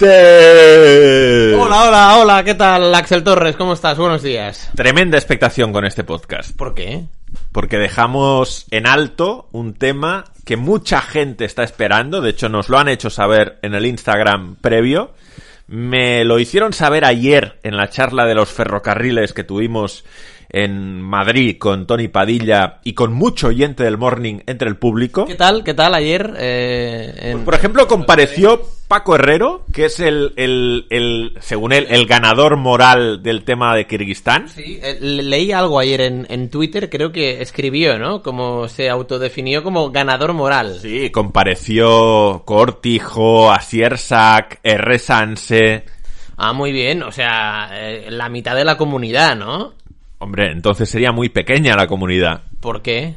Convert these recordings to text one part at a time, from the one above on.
Hola, hola, hola, ¿qué tal, Axel Torres? ¿Cómo estás? Buenos días. Tremenda expectación con este podcast. ¿Por qué? Porque dejamos en alto un tema que mucha gente está esperando. De hecho, nos lo han hecho saber en el Instagram previo. Me lo hicieron saber ayer en la charla de los ferrocarriles que tuvimos en Madrid con Tony Padilla y con mucho oyente del Morning entre el público. ¿Qué tal? ¿Qué tal ayer? eh, en- Pues, por ejemplo, compareció Paco Herrero, que es el, el, el- según él, el ganador moral del tema de Kirguistán. Sí, eh, le- leí algo ayer en, en Twitter, creo que escribió, ¿no? Como se autodefinió como ganador moral. Sí, compareció Cortijo, Asiersak, R. Sanse. Ah, muy bien, o sea, eh, la mitad de la comunidad, ¿no? Hombre, entonces sería muy pequeña la comunidad. ¿Por qué?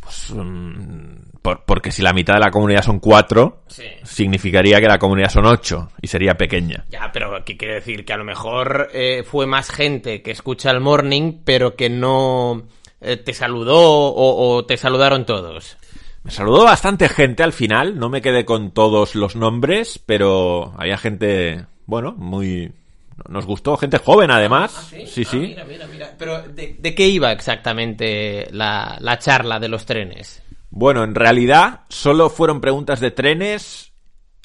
Pues, mm, por- porque si la mitad de la comunidad son cuatro, Sí. significaría que la comunidad son ocho y sería pequeña. Ya, pero ¿qué quiere decir? Que a lo mejor eh, fue más gente que escucha el morning, pero que no eh, te saludó o, o te saludaron todos. Me saludó bastante gente al final, no me quedé con todos los nombres, pero había gente, bueno, muy... Nos gustó, gente joven además. Sí, sí. Ah, mira, mira, mira. Pero ¿de, de qué iba exactamente la, la charla de los trenes? Bueno, en realidad solo fueron preguntas de trenes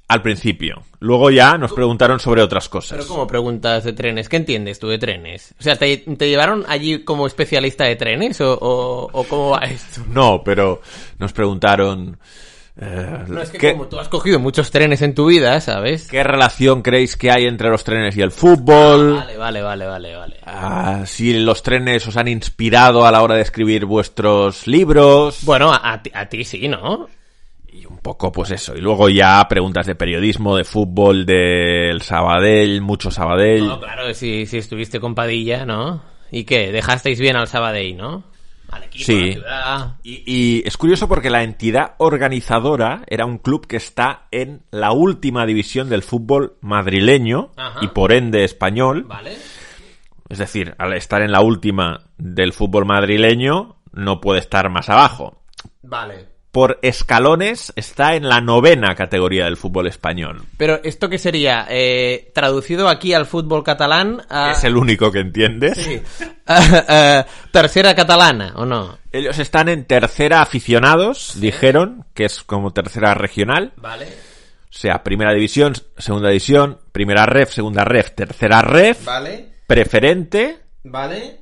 al principio. Luego ya nos preguntaron sobre otras cosas. Pero como preguntas de trenes, ¿qué entiendes tú de trenes? O sea, ¿te, te llevaron allí como especialista de trenes o, o- o cómo va esto? No, pero nos preguntaron... eh, No, es que ¿qué, como tú has cogido muchos trenes en tu vida, ¿sabes? qué relación creéis que hay entre los trenes y el fútbol? Vale, vale, vale, vale, vale. Ah, si los trenes os han inspirado a la hora de escribir vuestros libros. Bueno, a, a ti- a ti sí, ¿no? Y un poco, pues eso. Y luego ya preguntas de periodismo, de fútbol, del Sabadell, mucho Sabadell. No, claro, si, si estuviste con Padilla, ¿no? ¿Y qué? ¿Dejasteis bien al Sabadell, no? Al equipo, Sí. a la ciudad. Y, y es curioso porque la entidad organizadora era un club que está en la última división del fútbol madrileño Ajá. y por ende español. ¿Vale? Es decir, al estar en la última del fútbol madrileño, no puede estar más abajo. Vale. Por escalones está en la novena categoría del fútbol español. Pero esto qué sería, Eh, traducido aquí al fútbol catalán a... Es el único que entiendes. Sí. Tercera catalana, ¿o no? Ellos están en tercera aficionados, dijeron, que es como tercera regional. Vale. O sea, primera división, segunda división, primera ref, segunda ref, tercera ref, Vale. preferente, Vale.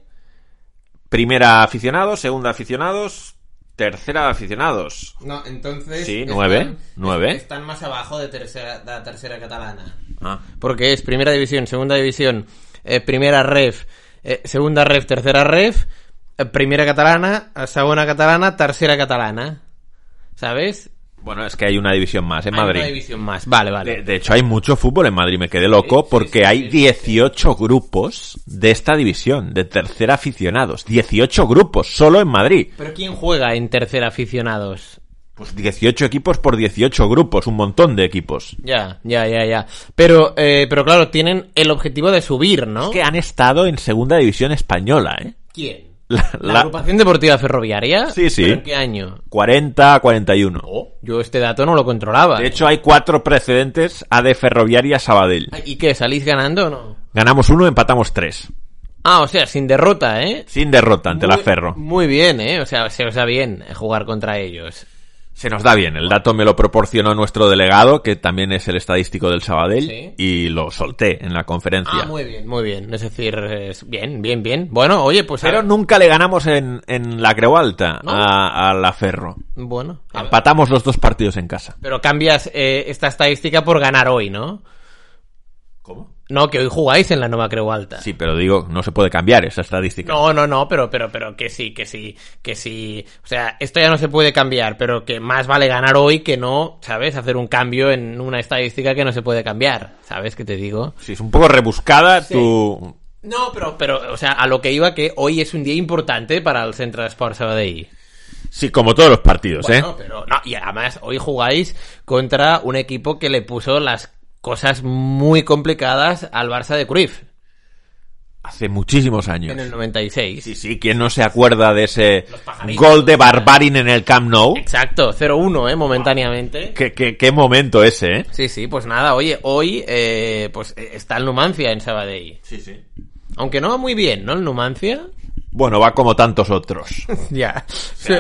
primera aficionados, segunda aficionados, tercera aficionados. No, entonces... Sí, nueve, nueve. Están más abajo de, tercera, de la tercera catalana. Ah, Porque es primera división, segunda división, eh, primera ref, eh, segunda ref, tercera ref, eh, primera catalana, segunda catalana, tercera catalana. ¿Sabes? Bueno, es que hay una división más en Hay Madrid. una división más. Vale, vale. De, de hecho, hay mucho fútbol en Madrid, me quedé loco, sí, porque sí, hay sí, sí. 18 grupos de esta división, de tercera aficionados. 18 grupos, solo en Madrid. Pero ¿quién juega en tercera aficionados? Pues 18 equipos por 18 grupos, un montón de equipos. Ya, ya, ya, ya. Pero, eh, pero claro, tienen el objetivo de subir, ¿no? Es que han estado en segunda división española, ¿eh? ¿Quién? La, ¿La, la- agrupación deportiva ferroviaria? Sí, sí. ¿Pero en qué año? 40 a 41. Yo este dato no lo controlaba. De hecho, hay cuatro precedentes a de Ferroviaria Sabadell. ¿Y qué? ¿Salís ganando o no? Ganamos uno, empatamos tres. Ah, o sea, sin derrota, ¿eh? Sin derrota ante la Ferro. Muy bien, ¿eh? O sea, se os da bien jugar contra ellos. Se nos da bien. El dato me lo proporcionó nuestro delegado, que también es el estadístico del Sabadell, Sí. y lo solté en la conferencia. Ah, muy bien, muy bien. Es decir, es bien, bien, bien. Bueno, oye, pues... Pero a- nunca le ganamos en, en la Creu Alta ¿No? a, a la Ferro. Bueno. Empatamos los dos partidos en casa. Pero cambias eh, esta estadística por ganar hoy, ¿no? ¿Cómo? No, que hoy jugáis en la nueva Creu Alta. Sí, pero digo, no se puede cambiar esa estadística. No, no, no, pero, pero, pero que sí, que sí, que sí. O sea, esto ya no se puede cambiar, pero que más vale ganar hoy que no, ¿sabes? Hacer un cambio en una estadística que no se puede cambiar. ¿Sabes qué te digo? Sí, es un poco rebuscada tu... No, pero, pero, o sea, a lo que iba que hoy es un día importante para el Centro de Sports Sabadell. Sí, como todos los partidos, Bueno, ¿eh? pero no, y además hoy jugáis contra un equipo que le puso las cosas muy complicadas al Barça de Cruyff. Hace muchísimos años. En el 96. Sí, sí, ¿quién no se acuerda de ese gol de Barbarin en el Camp Nou? Exacto, 0-1, ¿eh? Momentáneamente. ¿Qué, qué, qué momento ese, ¿eh? Sí, sí, pues nada, oye, hoy eh, pues eh, está el Numancia en Sabadell. Sí, sí. Aunque no va muy bien, ¿no? El Numancia. Bueno, va como tantos otros. ya.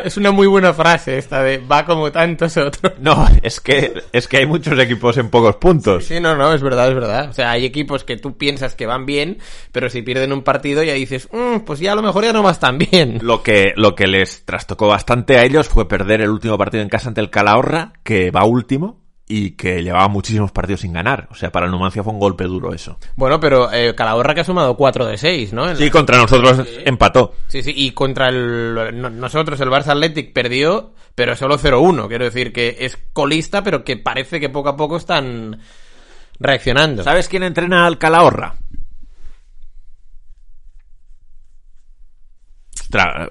Es una muy buena frase esta de va como tantos otros. No, es que, es que hay muchos equipos en pocos puntos. Sí, no, no, es verdad, es verdad. O sea, hay equipos que tú piensas que van bien, pero si pierden un partido ya dices, "Mm, pues ya a lo mejor ya no vas tan bien. Lo que, lo que les trastocó bastante a ellos fue perder el último partido en casa ante el Calahorra, que va último, y que llevaba muchísimos partidos sin ganar. O sea, para el Numancia fue un golpe duro eso. Bueno, pero eh, Calahorra que ha sumado 4 de 6, ¿no? En Sí, la- contra nosotros empató. Sí, sí, y contra el, nosotros el Barça Athletic perdió, pero solo 0-1. Quiero decir que es colista, pero que parece que poco a poco están reaccionando. ¿Sabes quién entrena al Calahorra? Ostras,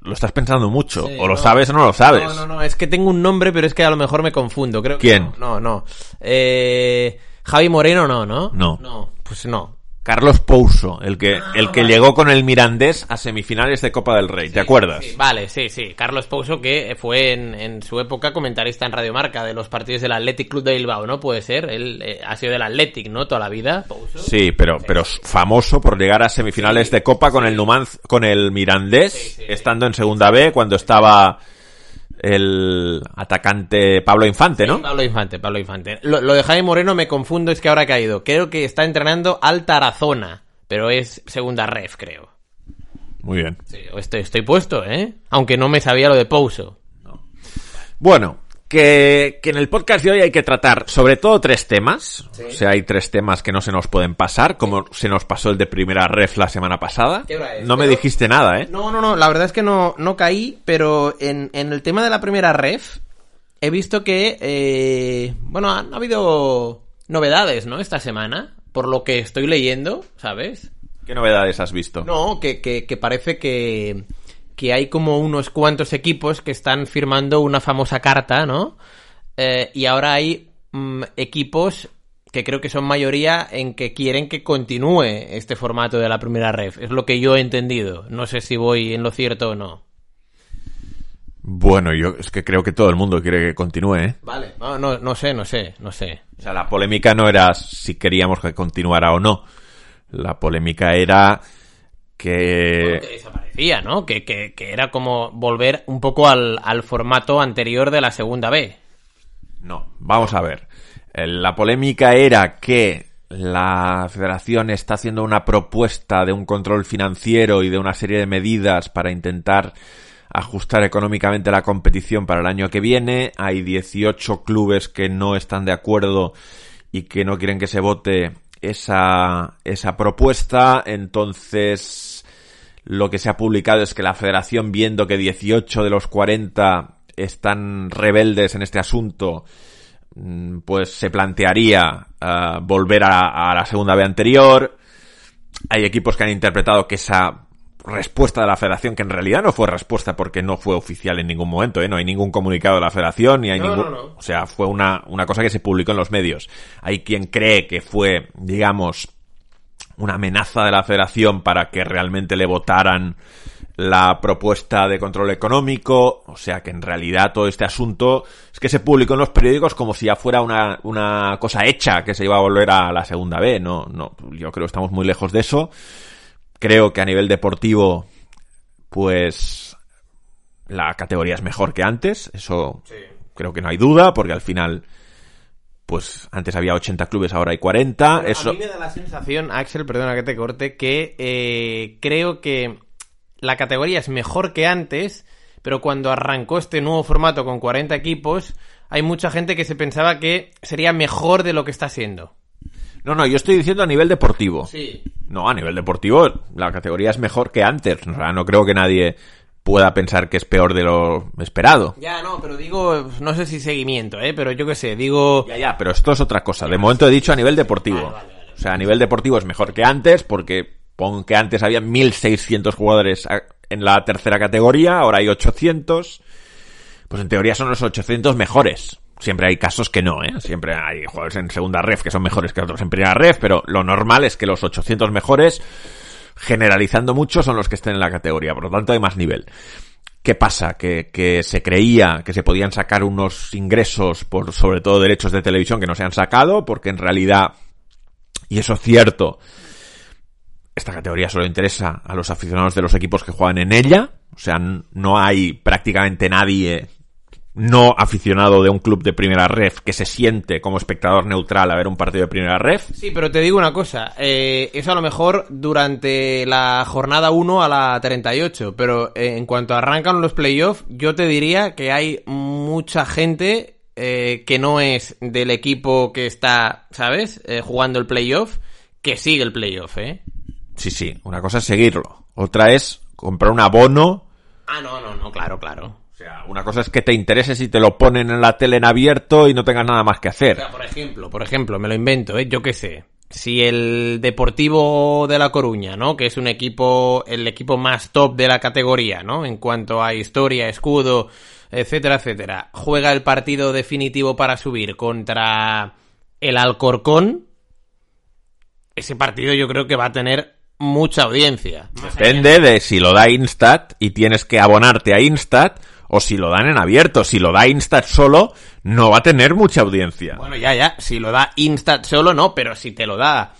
lo estás pensando mucho. Sí, o lo no. sabes o no lo sabes. No, no, no, es que tengo un nombre, pero es que a lo mejor me confundo. Creo que ¿Quién? No, no. no. Eh, Javi Moreno no, ¿no? No. No, pues no. Carlos Pouso, el que, el que llegó con el Mirandés a semifinales de Copa del Rey. ¿Te acuerdas? Sí, vale, sí, sí. Carlos Pouso, que fue en, en su época comentarista en Radio Marca de los partidos del Athletic Club de Bilbao, ¿no? Puede ser. Él eh, ha sido del Athletic, ¿no? Toda la vida. Pouso. Sí, pero, pero famoso por llegar a semifinales de Copa con el Numanz, con el Mirandés, Sí, sí. estando en segunda B cuando estaba el atacante Pablo Infante, ¿no? Pablo Infante, Pablo Infante. Lo, lo de Jaime Moreno me confundo, es que ahora ha caído. Creo que está entrenando al Tarazona, pero es segunda ref, creo. Muy bien. Sí, estoy, estoy puesto, ¿eh? Aunque no me sabía lo de Pouso. Bueno, que, que en el podcast de hoy hay que tratar sobre todo tres temas. O sea, hay tres temas que no se nos pueden pasar, como se nos pasó el de primera ref la semana pasada. ¿Qué hora es? No me dijiste nada, ¿eh? No, no, no, la verdad es que no, no caí, pero en, en el tema de la primera ref he visto que, eh, bueno, han habido novedades, ¿no? Esta semana, por lo que estoy leyendo, ¿sabes? ¿Qué novedades has visto? No, que, que, que parece que, que hay como unos cuantos equipos que están firmando una famosa carta, ¿no? Eh, y ahora hay mm, equipos que creo que son mayoría en que quieren que continúe este formato de la primera ref. Es lo que yo he entendido. No sé si voy en lo cierto o no. Bueno, yo es que creo que todo el mundo quiere que continúe, ¿eh? Vale. No, no, no sé, no sé, no sé. O sea, la polémica no era si queríamos que continuara o no. La polémica era que... Que desaparecía, ¿no? Que, que, que era como volver un poco al, al formato anterior de la segunda B. No, vamos a ver. Eh, La polémica era que la federación está haciendo una propuesta de un control financiero y de una serie de medidas para intentar ajustar económicamente la competición para el año que viene. Hay 18 clubes que no están de acuerdo y que no quieren que se vote esa, esa propuesta. Entonces, lo que se ha publicado es que la federación, viendo que 18 de los 40 están rebeldes en este asunto, mm, pues se plantearía ah, volver a, a la segunda B anterior. Hay equipos que han interpretado que esa respuesta de la federación, que en realidad no fue respuesta porque no fue oficial en ningún momento, ¿eh? no hay ningún comunicado de la federación, ni hay No, ningún... no, no. O sea, fue una, una cosa que se publicó en los medios. Hay quien cree que fue, digamos, una amenaza de la federación para que realmente le votaran la propuesta de control económico, o sea que en realidad todo este asunto es que se publicó en los periódicos como si ya fuera una, una cosa hecha que se iba a volver a la segunda B, no, no, yo creo que estamos muy lejos de eso. Creo que a nivel deportivo, pues la categoría es mejor que antes, eso creo que no hay duda, porque al final, pues antes había 80 clubes, ahora hay 40, eso... A mí me da la sensación, Axel, perdona que te corte, que eh, creo que la categoría es mejor que antes, pero cuando arrancó este nuevo formato con 40 equipos, hay mucha gente que se pensaba que sería mejor de lo que está siendo. No, no, yo estoy diciendo a nivel deportivo. Sí. No, a nivel deportivo la categoría es mejor que antes. O sea, no creo que nadie pueda pensar que es peor de lo esperado. Ya, no, pero digo, no sé si seguimiento, ¿eh? Pero yo qué sé, digo... Ya, ya, pero esto es otra cosa. De momento he dicho a nivel deportivo. Vale, vale, vale. O sea, a nivel deportivo es mejor que antes porque pon que antes había 1.600 jugadores en la tercera categoría, ahora hay 800. Pues en teoría son los 800 mejores. Siempre hay casos que no, ¿eh? Siempre hay jugadores en segunda ref que son mejores que otros en primera ref, pero lo normal es que los 800 mejores generalizando mucho, son los que estén en la categoría. Por lo tanto, hay más nivel. ¿Qué pasa? Que, que se creía que se podían sacar unos ingresos por sobre todo derechos de televisión que no se han sacado, porque en realidad, y eso es cierto, esta categoría solo interesa a los aficionados de los equipos que juegan en ella. O sea, no hay prácticamente nadie no aficionado de un club de primera ref que se siente como espectador neutral a ver un partido de primera ref. Sí, pero te digo una cosa, eh, eso a lo mejor durante la jornada 1 a la 38, pero eh, en cuanto arrancan los playoffs, yo te diría que hay mucha gente eh, que no es del equipo que está, ¿sabes? Jugando el playoff, que sigue el playoff, ¿eh? Sí, sí, una cosa es seguirlo, otra es comprar un abono. Ah, no, no, no, claro, claro. O sea, una cosa es que te interese si te lo ponen en la tele en abierto y no tengas nada más que O hacer. sea, por ejemplo, por ejemplo, me lo invento, ¿eh? yo qué sé. Si el Deportivo de La Coruña, ¿no? Que es un equipo, el equipo más top de la categoría, ¿no? En cuanto a historia, escudo, etcétera, etcétera. Juega el partido definitivo para subir contra el Alcorcón. Ese partido yo creo que va a tener mucha audiencia. Depende de si lo da Instat y tienes que abonarte a Instat o si lo dan en abierto. Si lo da Instat solo, no va a tener mucha audiencia. Bueno, ya, ya. Si lo da Instat solo, no, pero si te lo da,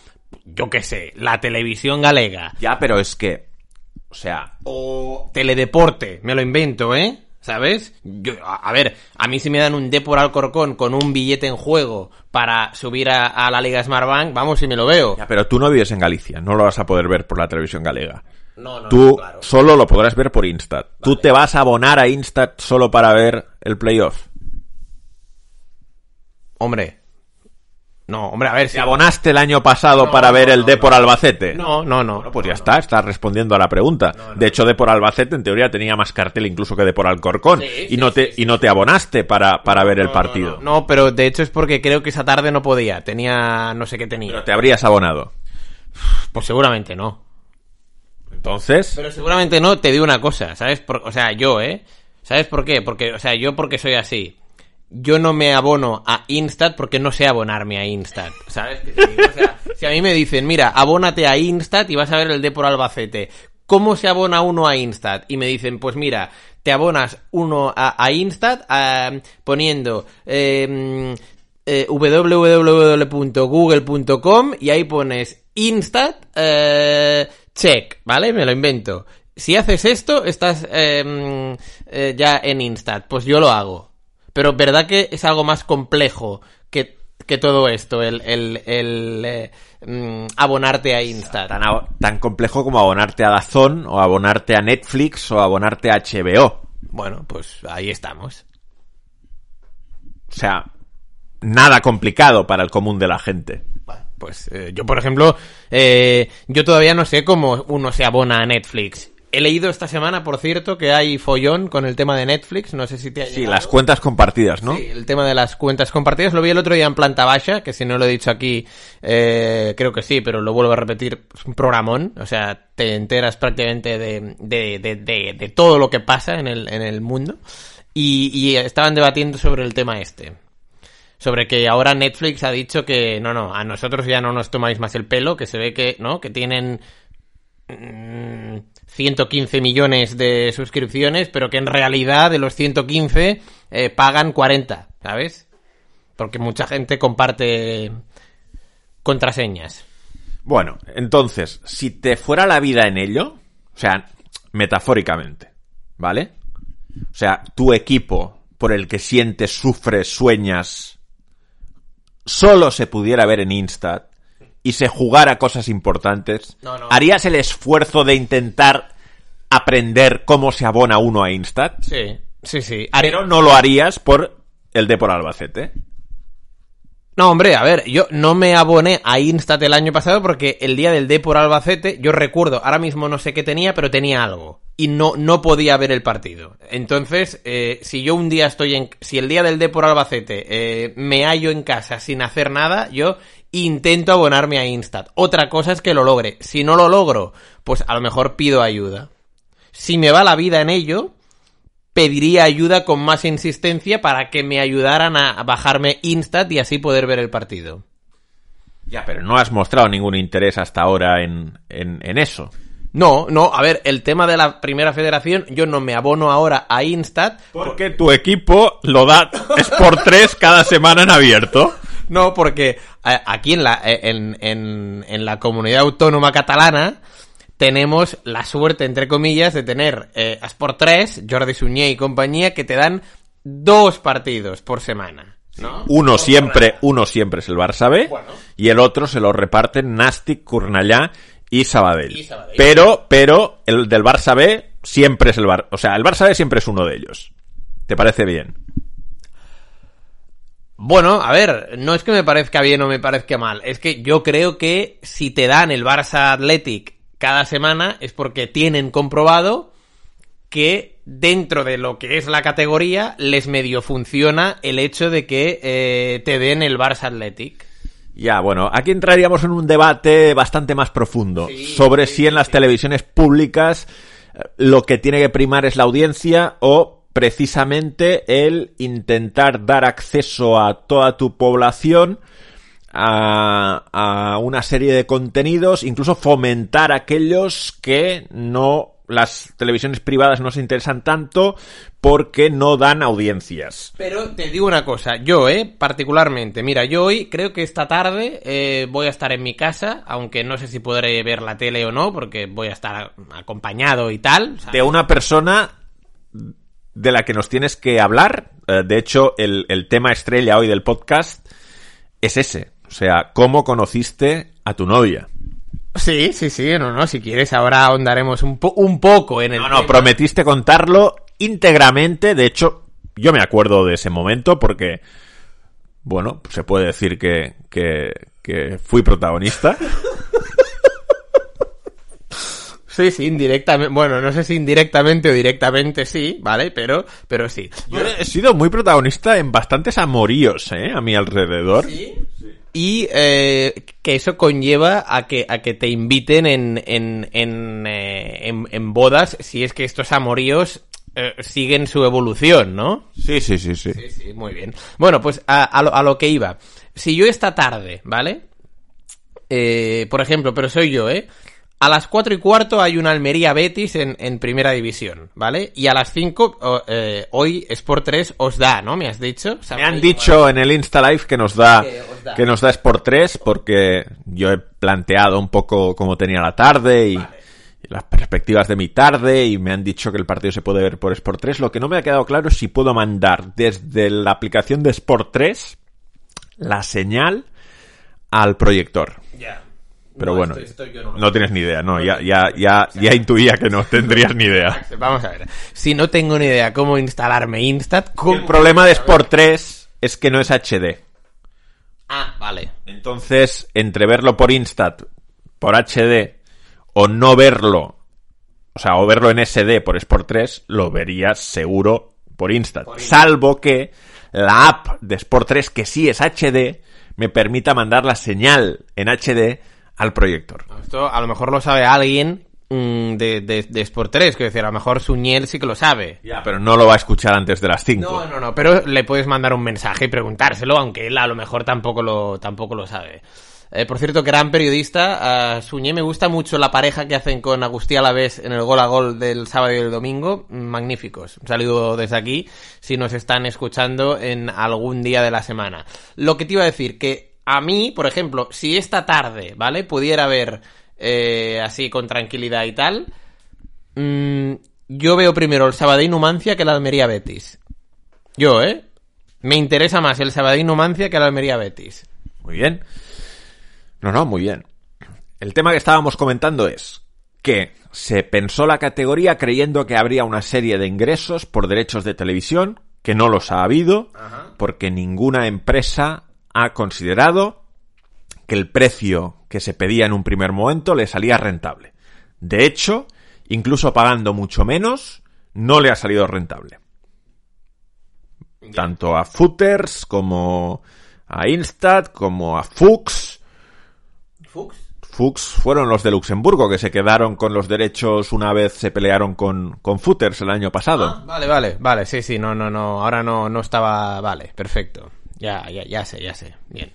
yo qué sé, la televisión galega Ya, pero es que, o sea, o Teledeporte, me lo invento, ¿eh? ¿Sabes? Yo, a, a ver, a mí si me dan un D por Alcorcón con un billete en juego para subir a, a la Liga Smartbank, vamos, si me lo veo. ya, pero tú no vives en Galicia, no lo vas a poder ver por la televisión galega. No, no, Tú no, claro. solo lo podrás ver por Instat. Tú te vas a abonar a Instat solo para ver el playoff. Hombre. No, hombre, a ver si... ¿Te abonaste el año pasado No, para ver el no, D por. Albacete? No, no, no. Pues ya está, estás respondiendo a la pregunta. De hecho, de por Albacete en teoría tenía más cartel incluso que de por Alcorcón. Sí, y sí, no te sí, y no te abonaste para, para ver el partido. No, pero de hecho es porque creo que esa tarde no podía. Tenía... no sé qué tenía. Pero te habrías abonado. Pues seguramente no. Entonces, Pero seguramente no, te digo una cosa, ¿sabes? Por- o sea, yo, ¿eh? ¿Sabes por qué? Porque, o sea, yo porque soy así. Yo no me abono a Instat porque no sé abonarme a Instat, ¿sabes? O sea, si a mí me dicen, mira, abónate a Instat y vas a ver el D por Albacete. ¿Cómo se abona uno a Instat? Y me dicen, pues mira, te abonas uno a, a Instat poniendo eh, eh, www.google.com y ahí pones Instat eh, check, ¿vale? Me lo invento. Si haces esto, estás mm, eh, ya en Instat. Pues yo lo hago. Pero ¿verdad que es algo más complejo que, que todo esto, el, el, el eh, mm, abonarte a Instat? tan, a- tan complejo como abonarte a Dazón o abonarte a Netflix o abonarte a HBO. Bueno, pues ahí estamos. O sea, nada complicado para el común de la gente. Pues eh, yo, por ejemplo, eh, yo todavía no sé cómo uno se abona a Netflix. He leído esta semana, por cierto, que hay follón con el tema de Netflix. No sé si te ha Sí, llegado. las cuentas compartidas, ¿no? Sí, el tema de las cuentas compartidas lo vi el otro día en planta baja, que si no lo he dicho aquí, eh, creo que sí, pero lo vuelvo a repetir, es un programón, o sea, te enteras prácticamente de, de, de, de, de todo lo que pasa en el, en el mundo. Y, y estaban debatiendo sobre el tema este. Sobre que ahora Netflix ha dicho que no, no, a nosotros ya no nos tomáis más el pelo, que se ve que, ¿no? Que tienen mm, 115 millones de suscripciones, pero que en realidad de los 115 eh, pagan 40, ¿sabes? Porque mucha gente comparte contraseñas. Bueno, entonces, si te fuera la vida en ello, o sea, metafóricamente, ¿vale? O sea, tu equipo por el que sientes, sufres, sueñas, solo se pudiera ver en Instat y se jugara cosas importantes, No, no. ¿harías el esfuerzo de intentar aprender cómo se abona uno a Instat? Sí, sí, sí. Haré- Pero no lo harías por el de por Albacete. No, hombre, a ver, yo no me aboné a Instat el año pasado porque el día del D por Albacete, yo recuerdo, ahora mismo no sé qué tenía, pero tenía algo. Y no, no podía ver el partido. Entonces, eh, si yo un día estoy en... Si el día del D por Albacete eh, me hallo en casa sin hacer nada, yo intento abonarme a Instat. Otra cosa es que lo logre. Si no lo logro, pues a lo mejor pido ayuda. Si me va la vida en ello, pediría ayuda con más insistencia para que me ayudaran a bajarme Instat y así poder ver el partido. Ya, pero no has mostrado ningún interés hasta ahora en, en, en eso. No, no, a ver, el tema de la primera federación, yo no me abono ahora a Instat. Porque tu equipo lo da Sport 3 cada semana en abierto. No, porque eh, aquí en la, eh, en, en, en la comunidad autónoma catalana tenemos la suerte, entre comillas, de tener eh, a Sport 3, Jordi Suñé y compañía, que te dan dos partidos por semana. ¿no? Uno siempre, uno siempre es el Barça B Bueno. y el otro se lo reparten Nastic, Cornellá y Sabadell. Y Sabadell. Pero, pero el del Barça B siempre es el Bar, o sea, el Barça B siempre es uno de ellos. ¿Te parece bien? Bueno, a ver, no es que me parezca bien o me parezca mal, es que yo creo que si te dan el Barça Athletic cada semana es porque tienen comprobado que dentro de lo que es la categoría les medio funciona el hecho de que eh, te den el Barça Athletic. Ya, bueno, aquí entraríamos en un debate bastante más profundo Sí, sobre sí, si en las sí. televisiones públicas eh, lo que tiene que primar es la audiencia o precisamente el intentar dar acceso a toda tu población a, a una serie de contenidos, incluso fomentar aquellos que no las televisiones privadas no se interesan tanto porque no dan audiencias. Pero te digo una cosa, yo, eh, particularmente, mira, yo hoy creo que esta tarde eh, voy a estar en mi casa, aunque no sé si podré ver la tele o no, porque voy a estar acompañado y tal. ¿sabes? de una persona de la que nos tienes que hablar. Eh, de hecho, el, el tema estrella hoy del podcast es ese. O sea, ¿cómo conociste a tu novia? Sí, sí, sí, no, no, si quieres ahora ahondaremos un, po- un poco en el No, no, tema. prometiste contarlo íntegramente. De hecho, yo me acuerdo de ese momento porque, bueno, se puede decir que, que, que fui protagonista. Sí, sí, indirectamente, bueno, no sé si indirectamente o directamente sí, ¿vale? Pero, pero sí. Yo he sido muy protagonista en bastantes amoríos, ¿eh? A mi alrededor. Y eh, que eso conlleva a que, a que te inviten en, en, en, eh, en, en bodas si es que estos amoríos eh, siguen su evolución, ¿no? Sí, sí, sí, sí. Sí, sí, muy bien. Bueno, pues a, a lo, a lo que iba. Si yo esta tarde, ¿vale? Eh, por ejemplo, pero soy yo, ¿eh? A las cuatro y cuarto hay una Almería Betis en, en primera división, ¿vale? Y a las 5, hoy Sport 3 os da, ¿no? Me has dicho. Me han dicho en el Insta Live que nos da Que os da. que nos da Sport 3 porque yo he planteado un poco cómo tenía la tarde y, y las perspectivas de mi tarde y me han dicho que el partido se puede ver por Sport 3. Lo que no me ha quedado claro es si puedo mandar desde la aplicación de Sport 3 la señal al proyector. Ya. Pero No, bueno, no tienes ni idea, no, ya, ya, ya, ya intuía que no tendrías ni idea. Vamos a ver. Si no tengo ni idea cómo instalarme Instat, ¿cómo... El problema de Sport 3 es que no es HD. Ah, vale. Entonces, entre verlo por Instat, por HD, o no verlo, o sea, o verlo en SD por Sport 3, lo verías seguro por Instat. Por Instat. Salvo que la app de Sport 3, que sí es HD, me permita mandar la señal en HD al proyector. Esto a lo mejor lo sabe alguien mm, de, de, de Sport 3, que decir, a lo mejor Suñel sí que lo sabe. Ya, pero no lo va a escuchar antes de las 5. No, no, no, pero le puedes mandar un mensaje y preguntárselo, aunque él a lo mejor tampoco lo, tampoco lo sabe. Eh, por cierto, gran periodista, a Suñé me gusta mucho la pareja que hacen con Agustí Alavés en el gol a gol del sábado y el domingo, magníficos. Un saludo desde aquí, si nos están escuchando en algún día de la semana. Lo que te iba a decir, que a mí, por ejemplo, si esta tarde, ¿vale? Pudiera ver eh, así con tranquilidad y tal, mm, yo veo primero el Sabadell Numancia que el Almería Betis. Yo, ¿eh? Me interesa más el Sabadell Numancia que el Almería Betis. Muy bien. No, no, muy bien. El tema que estábamos comentando es que se pensó la categoría creyendo que habría una serie de ingresos por derechos de televisión, que no los ha habido, porque ninguna empresa ha considerado que el precio que se pedía en un primer momento le salía rentable. De hecho, incluso pagando mucho menos, no le ha salido rentable. Tanto a Footers como a Instat, como a Fuchs. ¿Fux? Fuchs fueron los de Luxemburgo que se quedaron con los derechos una vez se pelearon con, con Footers el año pasado. Ah, vale, vale, vale, sí, sí, no, no, no, ahora no, no estaba, vale, perfecto. Ya, ya, ya sé, ya sé, bien.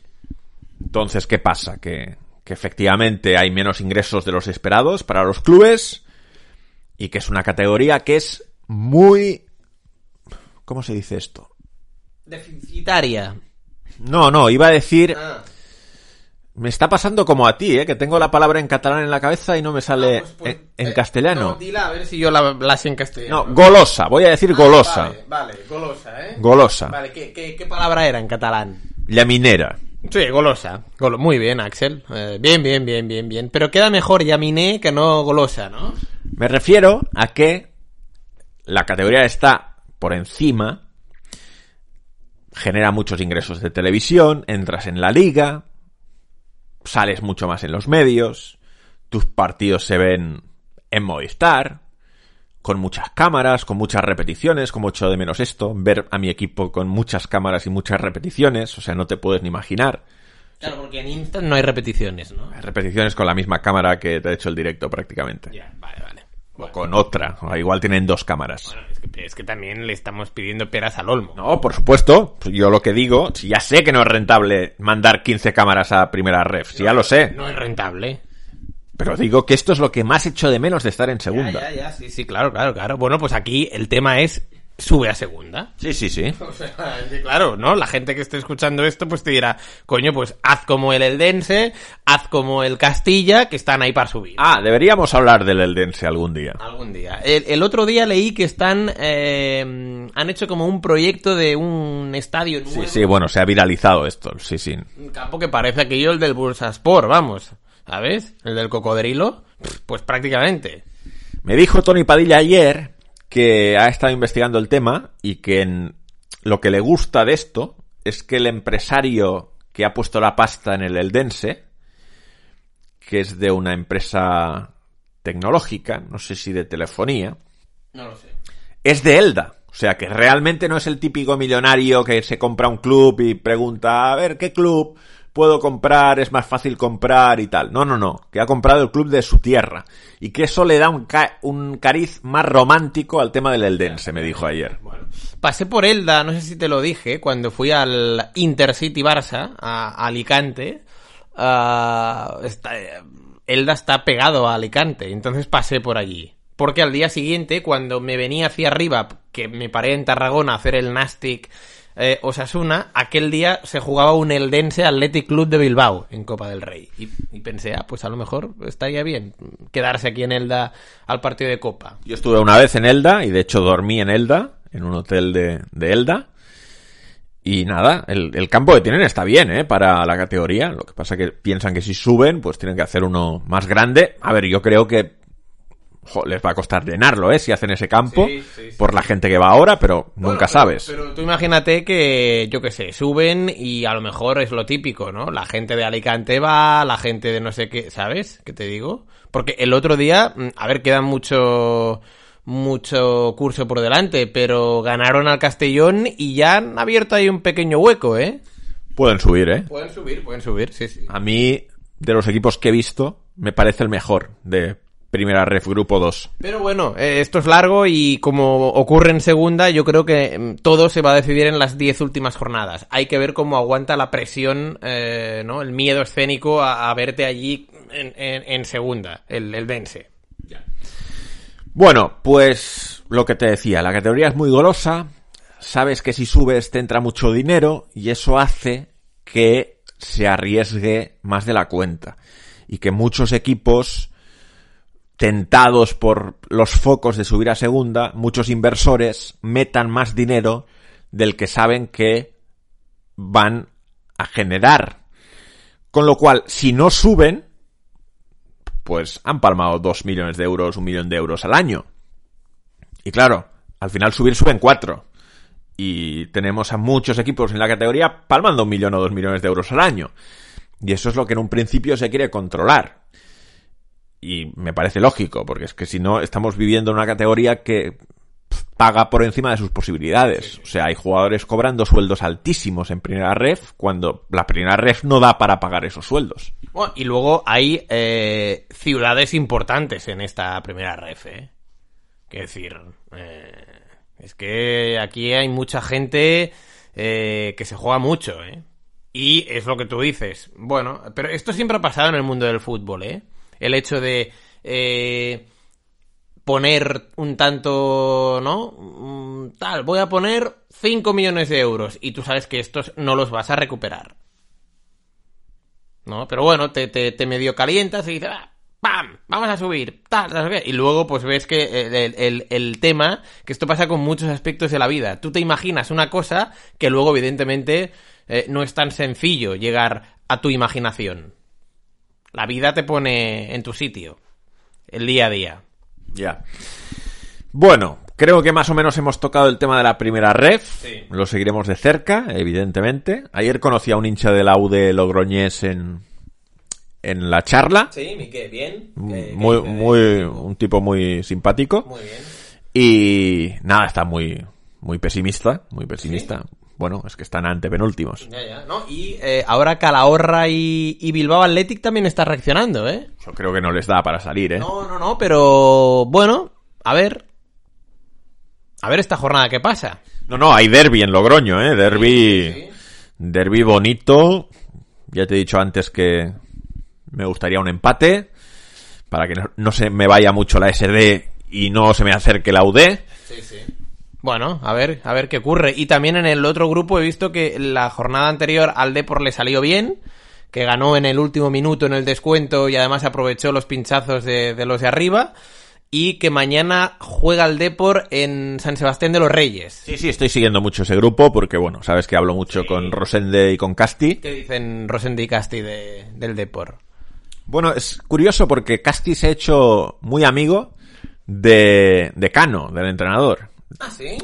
Entonces, ¿qué pasa? Que, que efectivamente hay menos ingresos de los esperados para los clubes y que es una categoría que es muy... ¿Cómo se dice esto? Deficitaria. No, no, iba a decir... Ah. Me está pasando como a ti, ¿eh? que tengo la palabra en catalán en la cabeza y no me sale Ah, pues, pues, en, en eh, castellano. no, dila a ver si yo la, la sé en castellano. No, golosa, voy a decir Ah, golosa. Vale, vale, golosa, ¿eh? Golosa. Vale, ¿qué, qué, qué palabra era en catalán? Llaminera. Sí, golosa. Golo- Muy bien, Axel. Eh, bien, bien, bien, bien, bien. Pero queda mejor yaminé que no golosa, ¿no? Me refiero a que la categoría está por encima, genera muchos ingresos de televisión, entras en la liga, sales mucho más en los medios, tus partidos se ven en Movistar, con muchas cámaras, con muchas repeticiones, como echo de menos esto, ver a mi equipo con muchas cámaras y muchas repeticiones, o sea, no te puedes ni imaginar. Claro, porque en Instant no hay repeticiones, ¿no? Repeticiones con la misma cámara que te ha hecho el directo prácticamente. Ya, vale. O con otra, o igual tienen dos cámaras. Bueno, es que, es que también le estamos pidiendo peras al olmo. No, por supuesto. Yo lo que digo, si ya sé que no es rentable mandar 15 cámaras a primera ref, si ya lo sé. No es rentable. Pero digo que esto es lo que más echo de menos de estar en Ya, segunda. ya, ya, sí, sí, claro, claro, claro. Bueno, pues aquí el tema es sube a segunda. Sí, sí, sí. O sea, claro, ¿no? La gente que esté escuchando esto, pues te dirá, coño, pues haz como el Eldense, haz como el Castilla, que están ahí para subir. Ah, deberíamos hablar del Eldense algún día. Algún día. El, el otro día leí que están, eh, han hecho como un proyecto de un estadio nuevo. Sí, sí, bueno, se ha viralizado esto. Sí, sí. Un campo que parece aquello el del Bursaspor, vamos. ¿Sabes? El del cocodrilo. Pues prácticamente. Me dijo Tony Padilla ayer que ha estado investigando el tema y que en lo que le gusta de esto es que el empresario que ha puesto la pasta en el Eldense, que es de una empresa tecnológica, no sé si de telefonía, No lo sé. es de Elda. O sea, que realmente no es el típico millonario que se compra un club y pregunta, a ver, ¿qué club puedo comprar? Es más fácil comprar y tal. No, no, no. Que ha comprado el club de su tierra. Y que eso le da un, ca- un cariz más romántico al tema del Eldense, me dijo ayer. Pasé por Elda, no sé si te lo dije, cuando fui al Intercity Barça, a, Alicante. ah, está- Elda está pegado a Alicante, entonces pasé por allí. Porque al día siguiente, cuando me venía hacia arriba, que me paré en Tarragona a hacer el Nastic eh, Osasuna, aquel día se jugaba un Eldense Athletic Club de Bilbao en Copa del Rey. Y, pensé, ah, pues a lo mejor estaría bien quedarse aquí en Elda al partido de Copa. Yo estuve una vez en Elda y de hecho dormí en Elda, en un hotel de, de Elda. Y nada, el, el campo que tienen está bien, ¿eh? Para la categoría. Lo que pasa que piensan que si suben, pues tienen que hacer uno más grande. A ver, yo creo que jo, les va a costar llenarlo, ¿eh? Si hacen ese campo. Sí, sí, sí. Por la gente que va ahora, pero Bueno, nunca pero- sabes. Pero tú imagínate que, yo qué sé, suben y a lo mejor es lo típico, ¿no? La gente de Alicante va, la gente de no sé qué, ¿sabes? ¿Qué te digo? Porque el otro día, mm, a ver, queda mucho mucho curso por delante, pero ganaron al Castellón y ya han abierto ahí un pequeño hueco, ¿eh? Pueden subir, ¿eh? Pueden subir, pueden subir, sí, sí. A mí, de los equipos que he visto, me parece el mejor de Primera Ref Grupo 2. Pero bueno, eh, esto es largo y como ocurre en segunda, yo creo que mm, todo se va a decidir en las 10 últimas jornadas. Hay que ver cómo aguanta la presión, eh, ¿no? El miedo escénico a, a verte allí en, en- en segunda, el, el Dense. Bueno, pues lo que te decía, la categoría es muy golosa, sabes que si subes te entra mucho dinero y eso hace que se arriesgue más de la cuenta y que muchos equipos tentados por los focos de subir a segunda, muchos inversores metan más dinero del que saben que van a generar. Con lo cual, si no suben, pues han palmado dos millones de euros, un millón de euros al año. Y claro, al final subir suben cuatro. Y tenemos a muchos equipos en la categoría palmando un millón o dos millones de euros al año. Y eso es lo que en un principio se quiere controlar. Y me parece lógico, porque es que si no, estamos viviendo en una categoría que paga por encima de sus posibilidades. O sea, hay jugadores cobrando sueldos altísimos en primera ref, cuando la primera ref no da para pagar esos sueldos. Bueno, y luego hay eh, ciudades importantes en esta primera ref, ¿eh? Quiero decir, eh, es que aquí hay mucha gente eh, que se juega mucho, ¿eh? Y es lo que tú dices. Bueno, pero esto siempre ha pasado en el mundo del fútbol, ¿eh? El hecho de eh, poner un tanto, ¿no? Mm, Tal, voy a poner 5 millones de euros y tú sabes que estos no los vas a recuperar. ¿No? Pero bueno, te, te, medio calientas y dices, "Ah, ¡pam! Vamos a subir, tal, qué". Y luego pues ves que el, el- el- el tema, que esto pasa con muchos aspectos de la vida. Tú te imaginas una cosa que luego evidentemente eh, no es tan sencillo llegar a tu imaginación. La vida te pone en tu sitio, el día a día. Ya. Bueno, creo que más o menos hemos tocado el tema de la primera ref. Sí. Lo seguiremos de cerca, evidentemente. Ayer conocí a un hincha de la U de Logroñés en, en la charla. Sí, Miquel, bien. muy, muy, un tipo muy simpático. Muy bien. Y nada, está muy, muy pesimista, muy pesimista. Bueno, es que están antepenúltimos. Ya, ya, ¿no? Y eh, ahora Calahorra y, y Bilbao Athletic también está reaccionando, ¿eh? Yo creo que no les da para salir, ¿eh? No, no, no, pero bueno, a ver. A ver esta jornada qué pasa. No, no, hay derby en Logroño, ¿eh? Derby, derby bonito. Ya te he dicho antes que me gustaría un empate para que no, no se me vaya mucho la SD y no se me acerque la UD. Sí, sí. Bueno, a ver, a ver qué ocurre. Y también en el otro grupo he visto que la jornada anterior al Depor le salió bien, que ganó en el último minuto en el descuento y además aprovechó los pinchazos de, de los de arriba. Y que mañana juega el Depor en San Sebastián de los Reyes. Sí, sí, estoy siguiendo mucho ese grupo porque, bueno, sabes que hablo mucho con Rosende y con Casti. ¿Qué dicen Rosendi y Casti de- del Depor? Bueno, es curioso porque Casti se ha hecho muy amigo de, de Cano, del entrenador. Ah, ¿sí?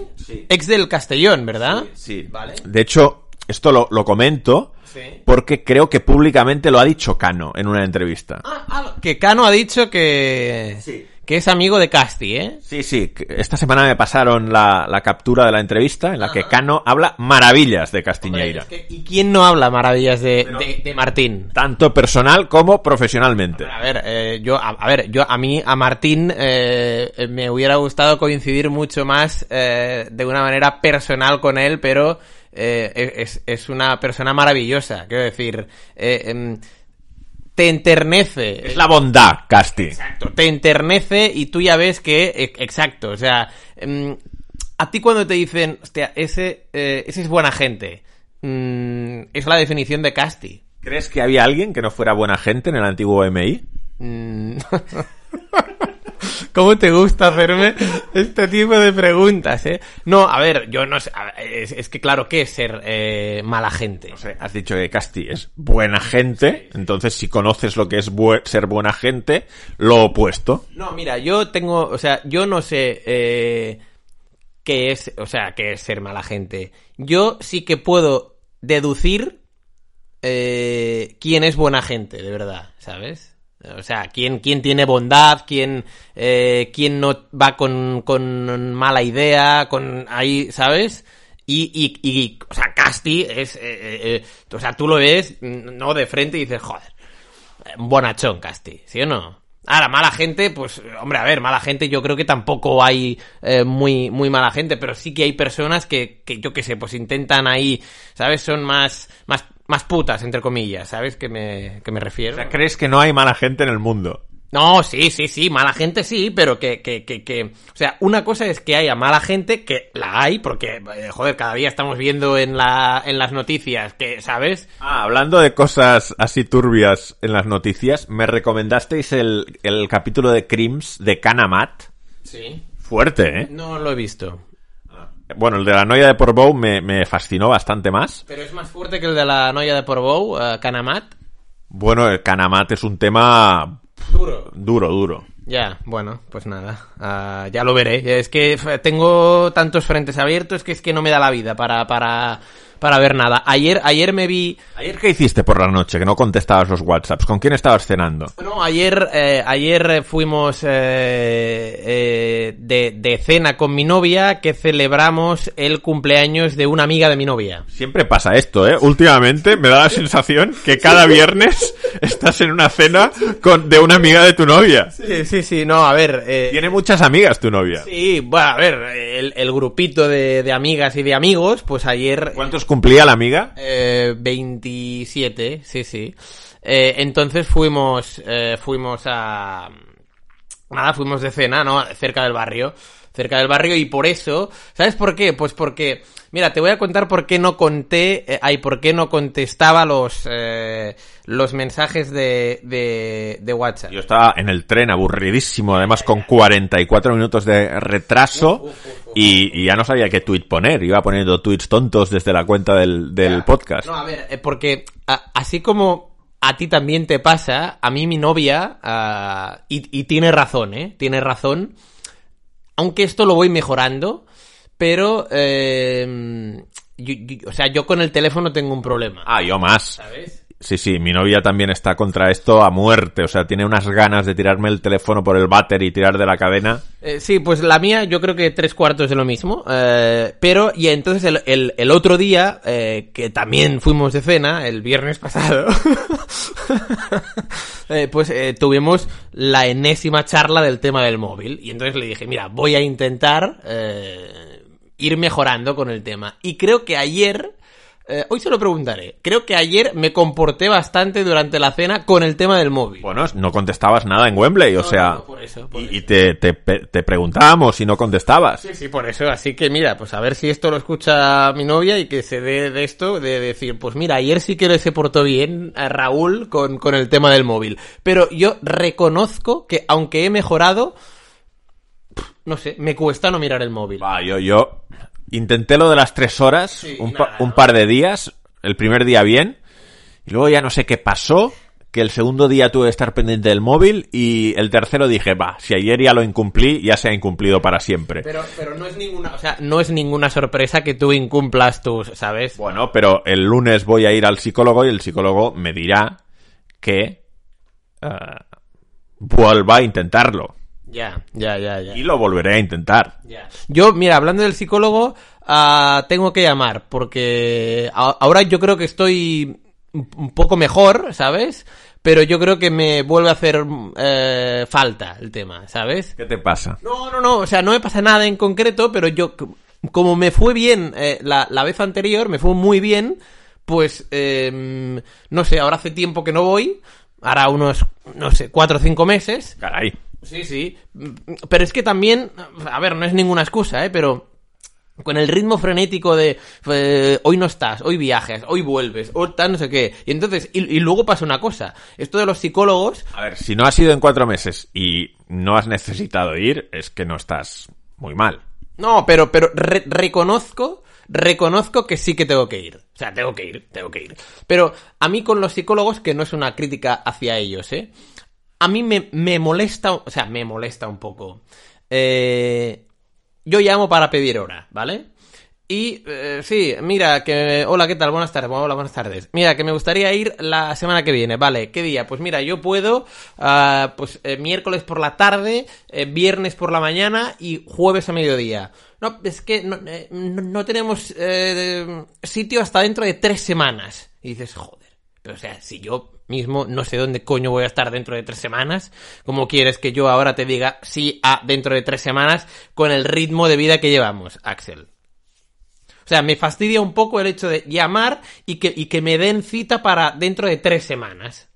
Ex del Castellón, ¿verdad? Sí. Vale. De hecho, esto lo, lo comento Sí. porque creo que públicamente lo ha dicho Cano en una entrevista. Ah, ah, que Cano ha dicho que, Sí. Que es amigo de Casti, ¿eh? Sí, sí, esta semana me pasaron la, la captura de la entrevista en la que Cano habla maravillas de Castiñeira. Es que- ¿Y quién no habla maravillas de, de- de Martín? Tanto personal como profesionalmente. A ver, eh, yo, a, a ver, yo a mí, a Martín, eh, eh, me hubiera gustado coincidir mucho más eh, de una manera personal con él, pero eh, es, es una persona maravillosa. Quiero decir, em, te enternece. Es la bondad, Casti. Exacto, te enternece y tú ya ves que, e- exacto, o sea, mm, a ti cuando te dicen, hostia, ese, eh, ese es buena gente, mm, es la definición de Casti. ¿Crees que había alguien que no fuera buena gente en el antiguo MI? ¿Cómo te gusta hacerme este tipo de preguntas, eh? No, a ver, yo no sé, es, es que claro, ¿qué es ser eh, mala gente? No sé, has dicho que Casti es buena gente, entonces si conoces lo que es ser buena gente, lo opuesto. No, mira, yo tengo, o sea, yo no sé eh, qué es, o sea, qué es ser mala gente. Yo sí que puedo deducir eh, quién es buena gente, de verdad, ¿sabes? O sea, quién, quién tiene bondad, quién, eh, quién no va con, con mala idea, con ahí, ¿sabes? Y, y, y, o sea, Casti es, eh, eh, eh, o sea, tú lo ves, no de frente y dices, joder, bonachón, Casti, ¿sí o no? Ahora, mala gente, pues, hombre, a ver, mala gente yo creo que tampoco hay eh, muy, muy mala gente, pero sí que hay personas que, que yo qué sé, pues intentan ahí, ¿sabes? Son más, más, más putas, entre comillas, ¿sabes? Que me, que me refiero. O sea, ¿crees que no hay mala gente en el mundo? No, sí, sí, sí, mala gente sí, pero que, que, que, que, o sea, una cosa es que haya mala gente, que la hay, porque, eh, joder, cada día estamos viendo en la, en las noticias que, ¿sabes? Ah, hablando de cosas así turbias en las noticias, me recomendasteis el, el capítulo de Crims de Canamat. Sí. Fuerte, ¿eh? No lo he visto. Bueno, el de la noia de Portbou me, me fascinó bastante más. Pero es más fuerte que el de la noia de Portbou, eh, Canamat. Bueno, el Canamat es un tema Duro. duro, duro. Ya, bueno, pues nada, ah, ya lo veré. Es que tengo tantos frentes abiertos que es que no me da la vida para, para, para ver nada. Ayer, ayer me vi... ¿Ayer qué hiciste por la noche que no contestabas los WhatsApps? ¿Con quién estabas cenando? No, ayer, eh, ayer fuimos eh, eh, de, de cena con mi novia que celebramos el cumpleaños de una amiga de mi novia. Siempre pasa esto, ¿eh? Últimamente me da la sensación que cada viernes estás en una cena con, de una amiga de tu novia. Sí, sí, sí, no, a ver... eh, Tiene muchas amigas tu novia. Sí, bueno, a ver, el, el grupito de, de amigas y de amigos, pues ayer... ¿Cuántos cumplía la amiga? Eh, 27, sí, sí. Eh, entonces fuimos, eh, fuimos a... Nada, fuimos de cena, ¿no? Cerca del barrio. Cerca del barrio y por eso... ¿Sabes por qué? Pues porque... Mira, te voy a contar por qué no conté... Eh, ay, por qué no contestaba los... Eh, los mensajes de, de, de WhatsApp. Yo estaba en el tren aburridísimo, además con 44 minutos de retraso y, y ya no sabía qué tweet poner. Iba poniendo tweets tontos desde la cuenta del, del podcast. No, a ver, eh, porque a- así como a ti también te pasa, a mí mi novia, ah, y, y tiene razón, ¿eh? Tiene razón, aunque esto lo voy mejorando, pero, eh, yo- yo- o sea, yo con el teléfono tengo un problema. Ah, yo más. ¿Sabes? Sí, sí, mi novia también está contra esto a muerte. O sea, tiene unas ganas de tirarme el teléfono por el váter y tirar de la cadena. Eh, sí, pues la mía yo creo que tres cuartos de lo mismo. eh, pero, y entonces el, el- otro día, eh, que también fuimos de cena, el viernes pasado, pues tuvimos la enésima charla del tema del móvil. Y entonces le dije, mira, voy a intentar ir mejorando con el tema. Y creo que ayer... eh, hoy se lo preguntaré. Creo que ayer me comporté bastante durante la cena con el tema del móvil. Bueno, no contestabas nada en Wembley, o sea... no, no, por eso, por y y te, te, te preguntábamos y no contestabas. Sí, sí, por eso. Así que mira, pues a ver si esto lo escucha mi novia y que se dé de esto, de decir, pues mira, ayer sí que se portó bien a Raúl con, con el tema del móvil. Pero yo reconozco que aunque he mejorado, no sé, me cuesta no mirar el móvil. Va, yo, yo intenté lo de las tres horas, Sí, un, par de días, el primer día bien, y luego ya no sé qué pasó, que el segundo día tuve que estar pendiente del móvil, y el tercero dije, va, si ayer ya lo incumplí, ya se ha incumplido para siempre. Pero, pero no es ninguna, o sea, no es ninguna sorpresa que tú incumplas tus, ¿sabes? Bueno, pero el lunes voy a ir al psicólogo y el psicólogo me dirá que eh, vuelva a intentarlo. Ya, ya, ya, ya. Y lo volveré a intentar. Ya. Yo, mira, hablando del psicólogo, ah, tengo que llamar, porque a- ahora yo creo que estoy un poco mejor, ¿sabes? Pero yo creo que me vuelve a hacer eh, falta el tema, ¿sabes? ¿Qué te pasa? No, no, no, o sea, no me pasa nada en concreto, pero yo, como me fue bien eh, la, la vez anterior, me fue muy bien, pues, eh, no sé, ahora hace tiempo que no voy, hará unos, no sé, cuatro o cinco meses, Caray. Sí, sí. Pero es que también, a ver, no es ninguna excusa, ¿eh? Pero con el ritmo frenético de eh, hoy no estás, hoy viajes, hoy vuelves, o tal, no sé qué. Y entonces, y, y luego pasa una cosa. Esto de los psicólogos, A ver, si no has ido en cuatro meses y no has necesitado ir, es que no estás muy mal. no, pero, pero re- reconozco, reconozco que sí que tengo que ir. O sea, tengo que ir, tengo que ir. Pero a mí con los psicólogos, que no es una crítica hacia ellos, ¿eh? A mí me, me molesta, o sea, me molesta un poco. Eh, yo llamo para pedir hora, ¿vale? Y eh, sí, mira, que... Hola, ¿qué tal? Buenas tardes. Hola, buenas tardes. Mira, que me gustaría ir la semana que viene, ¿vale? ¿Qué día? Pues mira, yo puedo, ah, pues eh, miércoles por la tarde, eh, viernes por la mañana y jueves a mediodía. No, es que no, no- tenemos sitio hasta dentro de tres semanas. Y dices, joder. Pero o sea, si yo mismo no sé dónde coño voy a estar dentro de tres semanas, ¿cómo quieres que yo ahora te diga sí a dentro de tres semanas con el ritmo de vida que llevamos, Axel? O sea, me fastidia un poco el hecho de llamar y que, y que me den cita para dentro de tres semanas.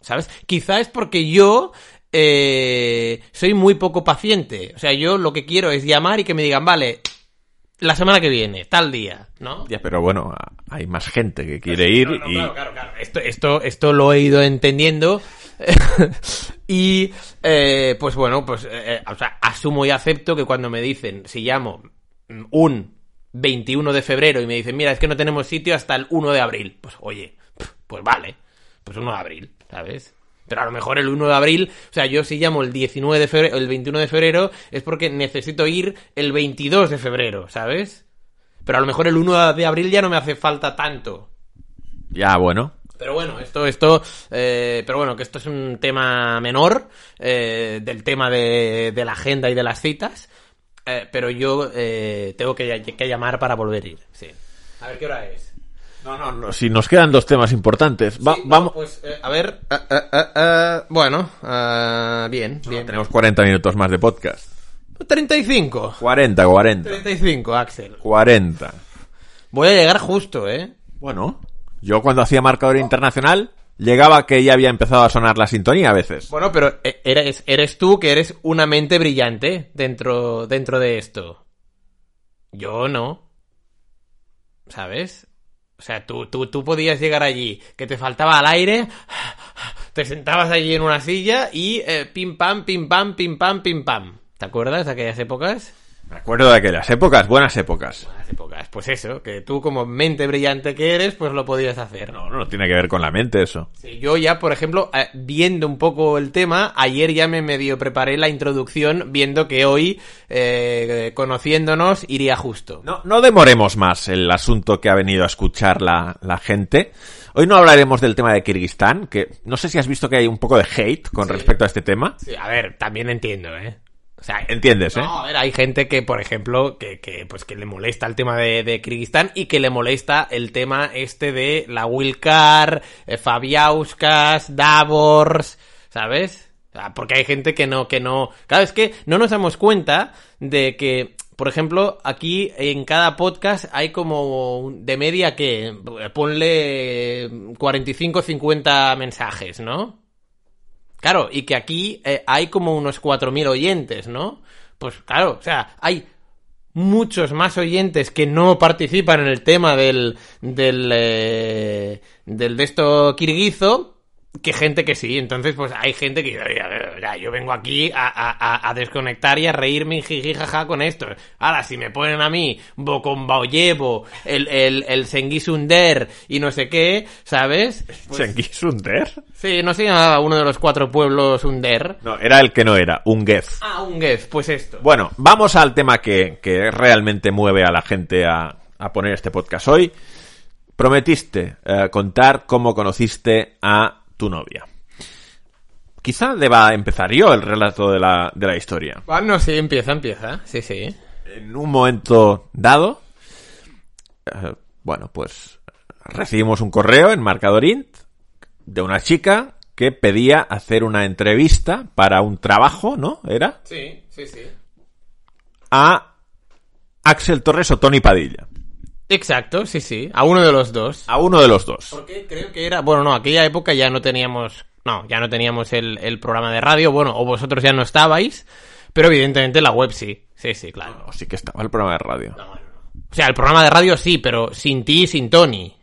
¿Sabes? Quizá es porque yo eh, soy muy poco paciente. O sea, yo lo que quiero es llamar y que me digan, vale, la semana que viene, tal día, ¿no? Ya, pero bueno, hay más gente que quiere ir No, no, y... claro, claro, claro. Esto, esto, esto lo he ido entendiendo. y, eh, pues bueno, pues, eh, o sea, asumo y acepto que cuando me dicen, si llamo mm, un 21 de febrero y me dicen, mira, es que no tenemos sitio hasta el 1 de abril, pues oye, pues vale, pues 1 de abril, ¿sabes? Pero a lo mejor el 1 de abril, o sea, yo si llamo el 19 de febrero, el 21 de febrero, es porque necesito ir el 22 de febrero, ¿sabes? Pero a lo mejor el 1 de abril ya no me hace falta tanto. Ya, bueno. Pero bueno, esto, esto, eh, pero bueno, que esto es un tema menor eh, del tema de, de la agenda y de las citas. eh, pero yo eh, tengo que, que llamar para volver a ir. Sí. A ver qué hora es. No, no, no, si nos quedan dos temas importantes. Va- Sí, no, vamos... Pues, eh, a ver. ah, ah, bueno, bien, bien. Tenemos 40 minutos más de podcast. 35. 40, 40. 35, Axel. 40. Voy a llegar justo, ¿eh? Bueno, yo cuando hacía marcador internacional, llegaba que ya había empezado a sonar la sintonía a veces. Bueno, pero eh, eres, eres tú que eres una mente brillante dentro, dentro de esto. Yo no. ¿Sabes? O sea, tú, tú, tú podías llegar allí, que te faltaba al aire, te sentabas allí en una silla y eh, pim pam, pim pam, pim pam, pim pam. ¿Te acuerdas de aquellas épocas? Me acuerdo de aquellas épocas, buenas épocas. Buenas épocas. Pues eso, que tú como mente brillante que eres, pues lo podías hacer. No, no tiene que ver con la mente eso. Sí, yo ya, por ejemplo, eh, viendo un poco el tema, ayer ya me medio preparé la introducción viendo que hoy, eh, conociéndonos, iría justo. No, no demoremos más el asunto que ha venido a escuchar la, la gente. Hoy no hablaremos del tema de Kirguistán, que no sé si has visto que hay un poco de hate con Sí. respecto a este tema. Sí, a ver, también entiendo, ¿eh? O sea, Entiendes, ¿eh? No, a ver, hay gente que, por ejemplo, que, que, pues que le molesta el tema de, de Kirguistán y que le molesta el tema este de la Wilcar, eh, Fabiauskas, Davors, ¿sabes? O sea, porque hay gente que no, que no... Claro, es que no nos damos cuenta de que, por ejemplo, aquí en cada podcast hay como de media que ponle 45, 50 mensajes, ¿no? Claro, y que aquí eh, hay como unos 4.000 oyentes, ¿no? Pues claro, o sea, hay muchos más oyentes que no participan en el tema del del eh, del de esto kirguizo que gente que sí. Entonces, pues hay gente que "Oye, a ver, ya, yo vengo aquí a, a- a- a desconectar y a reírme y jiji jaja con esto. Ahora, si me ponen a mí Bokombaoyevo, el, el, el Senguisunder y no sé qué, ¿sabes? Pues, sí, no se llamaba uno de los cuatro pueblos Under. No, era el que no era, un Gez. Ah, un Gez, pues esto. Bueno, vamos al tema que, que realmente mueve a la gente a, a poner este podcast hoy. Prometiste eh, contar cómo conociste a tu novia. Quizá deba empezar yo el relato de la, de la historia. Bueno, sí, empieza, empieza. Sí, sí. En un momento dado, eh, bueno, pues recibimos un correo en Marcadorint de una chica que pedía hacer una entrevista para un trabajo, ¿no? Era Sí, sí, sí. a Axel Torres o Tony Padilla. Exacto, sí, sí. A uno de los dos. A uno de los dos. Porque creo que era. Bueno, no, aquella época ya no teníamos. No, ya no teníamos el, el programa de radio. Bueno, o vosotros ya no estabais. Pero evidentemente la web sí. Sí, sí, claro. O sí que estaba el programa de radio. O sea, el programa de radio sí, pero sin ti y sin Tony.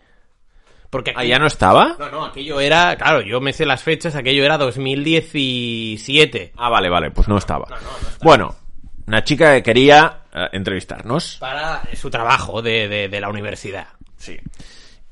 Porque Ah, aquí- ¿ya no estaba? No, no, aquello era. Claro, yo me sé las fechas. Aquello era 2017. Ah, vale, vale, pues no estaba. Bueno, una chica que quería eh, entrevistarnos. Para su trabajo de, de, de la universidad. Sí.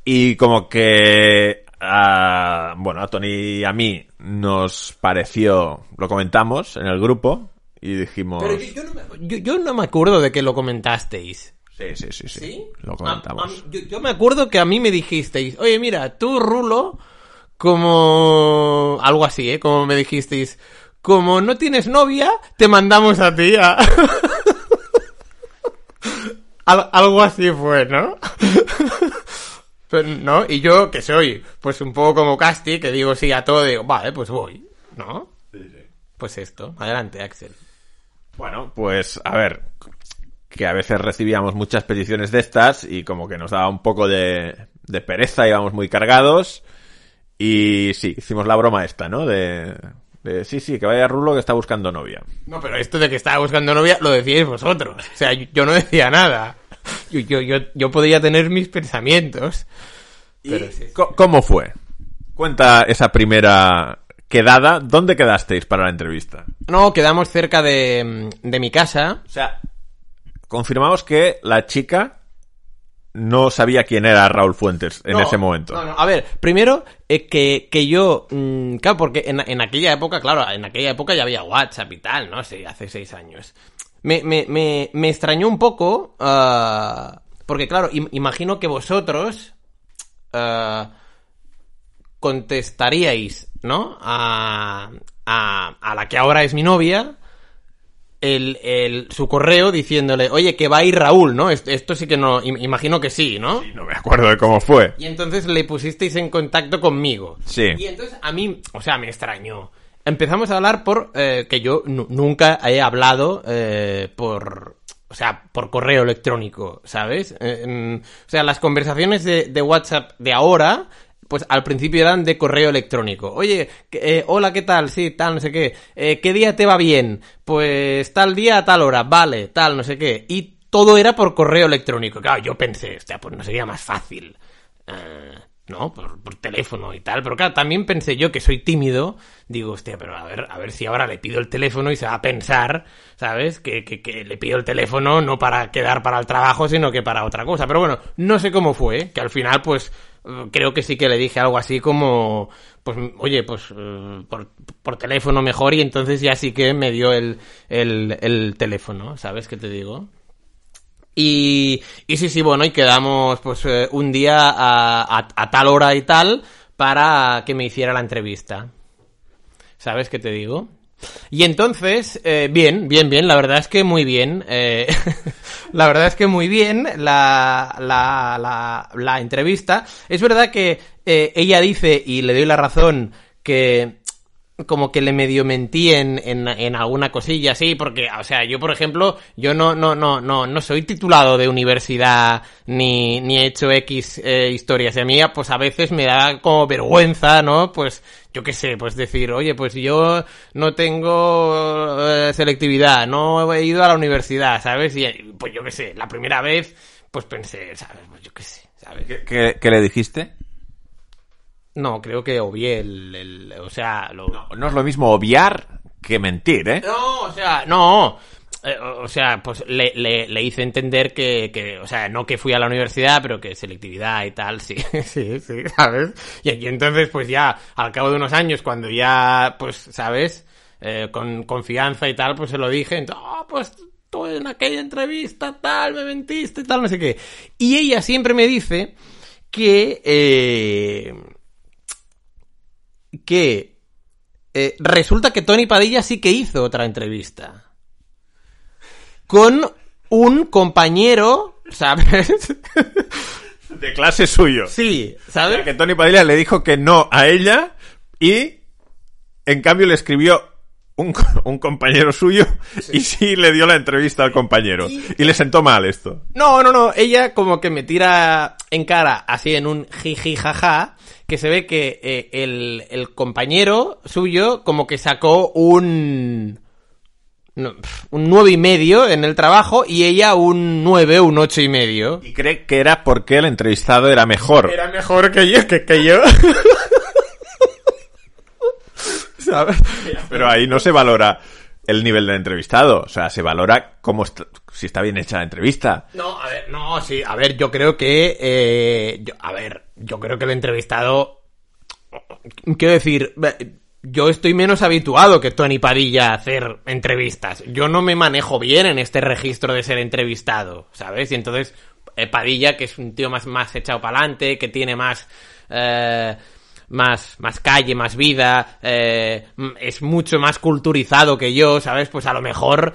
Y como que, a- bueno, a Tony y a mí nos pareció, lo comentamos en el grupo y dijimos... Pero yo, yo no me, yo- yo no me acuerdo de que lo comentasteis. Sí, sí, sí, sí, ¿Sí? lo comentamos. a yo, yo me acuerdo que a mí me dijisteis, oye, mira, tú, Rulo, como... Algo así, ¿eh? Como me dijisteis, como no tienes novia, te mandamos a ti a... Al- algo así fue, ¿no? Pero, ¿No? Y yo, que soy, pues un poco como Casti, que digo sí a todo, digo, vale, pues voy, ¿no? Pues esto, adelante, Axel. Bueno, pues a ver, que a veces recibíamos muchas peticiones de estas y como que nos daba un poco de, de pereza, íbamos muy cargados y sí, hicimos la broma esta, ¿no? De, de sí, sí, que vaya Rulo que está buscando novia. No, pero esto de que estaba buscando novia lo decíais vosotros. O sea, yo, no decía nada. Yo, yo, yo, yo podía tener mis pensamientos. Pero ¿Y sí, sí. co- ¿Cómo fue? Cuenta esa primera quedada. ¿Dónde quedasteis para la entrevista? No, quedamos cerca de, de mi casa. O sea, confirmamos que la chica no sabía quién era Raúl Fuentes en No, ese momento. no, no. A ver, primero, eh, que, que yo. mm, claro, porque en, en aquella época, claro, en aquella época ya había WhatsApp y tal, ¿no? Sí, hace seis años. Me, me, me, me extrañó un poco. ah, porque, claro, im- imagino que vosotros. ah, contestaríais, ¿no? A, a, a la que ahora es mi novia. El, el, su correo diciéndole, oye, que va a ir Raúl, ¿no? Esto, esto sí que no, im- imagino que sí, ¿no? No me acuerdo de cómo fue. Y entonces le pusisteis en contacto conmigo. Sí. Y entonces a mí, o sea, me extrañó. empezamos a hablar por eh, que yo nu- nunca he hablado eh, por o sea por correo electrónico sabes Eh, en- o sea las conversaciones de, de WhatsApp de ahora pues al principio eran de correo electrónico. Oye, eh, hola, ¿qué tal? Sí, tal, no sé qué. Eh, ¿Qué día te va bien? Pues tal día tal hora, vale, tal, no sé qué. Y todo era por correo electrónico. Claro, yo pensé, hostia, pues no sería más fácil. Eh, ¿no? Por, por teléfono y tal. Pero claro, también pensé yo que soy tímido. Digo, hostia, pero a ver, a ver si ahora le pido el teléfono y se va a pensar, ¿sabes? Que, que, le pido el teléfono no para quedar para el trabajo, sino que para otra cosa. Pero bueno, no sé cómo fue, que al final, pues, creo que sí que le dije algo así como, pues, oye, pues, eh, por, por teléfono mejor y entonces ya sí que me dio el, el, el teléfono, ¿sabes qué te digo? Y, y sí, sí, bueno, y quedamos pues eh, un día a, a- a tal hora y tal para que me hiciera la entrevista. ¿Sabes qué te digo? Y entonces, eh, bien, bien, bien, la verdad es que muy bien. eh, la verdad es que muy bien la, la, la, la entrevista. Es verdad que eh, ella dice, y le doy la razón, que como que le medio mentí en, en, alguna cosilla, sí, porque, o sea, yo, por ejemplo, yo no, no, no, no, no soy titulado de universidad ni, ni he hecho X eh, historias. Y a mí, pues a veces me da como vergüenza, ¿no? Pues, yo qué sé, pues decir, oye, pues yo no tengo eh, selectividad, no he ido a la universidad, ¿sabes? Y pues yo qué sé, la primera vez, pues pensé, ¿sabes? Pues yo qué sé, ¿sabes? ¿Qué, qué- qué le dijiste? No, creo que obvié el, el- o sea, lo... No es lo mismo obviar que mentir, ¿eh? No, o sea, no. Eh, o sea, pues le, le, le hice entender que, que, o sea, no que fui a la universidad, pero que selectividad y tal, sí, sí, sí, ¿sabes? Y aquí entonces, pues ya, al cabo de unos años, cuando ya, pues, ¿sabes? Eh, con confianza y tal, pues se lo dije, entonces, "Ah, pues tú en aquella entrevista tal, me mentiste, tal, no sé qué. Y ella siempre me dice que, eh, que eh, resulta que Tony Padilla sí que hizo otra entrevista. Con un compañero, ¿sabes? De clase suyo. sí, O ¿sabes? sea, que Tony Padilla le dijo que no a ella y en cambio le escribió un, un compañero suyo y sí le dio la entrevista al compañero. Y le sentó mal esto. No, no, no, ella como que me tira en cara así en un jiji jaja, que se ve que eh, el, el compañero suyo como que sacó un... un nueve y medio en el trabajo y ella un nueve, un ocho y medio. Y cree que era porque el entrevistado era mejor. Era mejor que yo, que, que yo. ¿Sabes? Pero ahí no se valora el nivel del entrevistado. O sea, se valora cómo está- si está bien hecha la entrevista. No, a ver, no, sí, a ver, yo creo que, eh, yo- a ver, yo creo que el entrevistado, quiero decir, yo estoy menos habituado que Tony Padilla a hacer entrevistas. Yo no me manejo bien en este registro de ser entrevistado, ¿sabes? Y entonces, eh, Padilla, que es un tío más, más echado para adelante, que tiene más, eh, más, más calle, más vida, eh, es mucho más culturizado que yo, ¿sabes? Pues a lo mejor,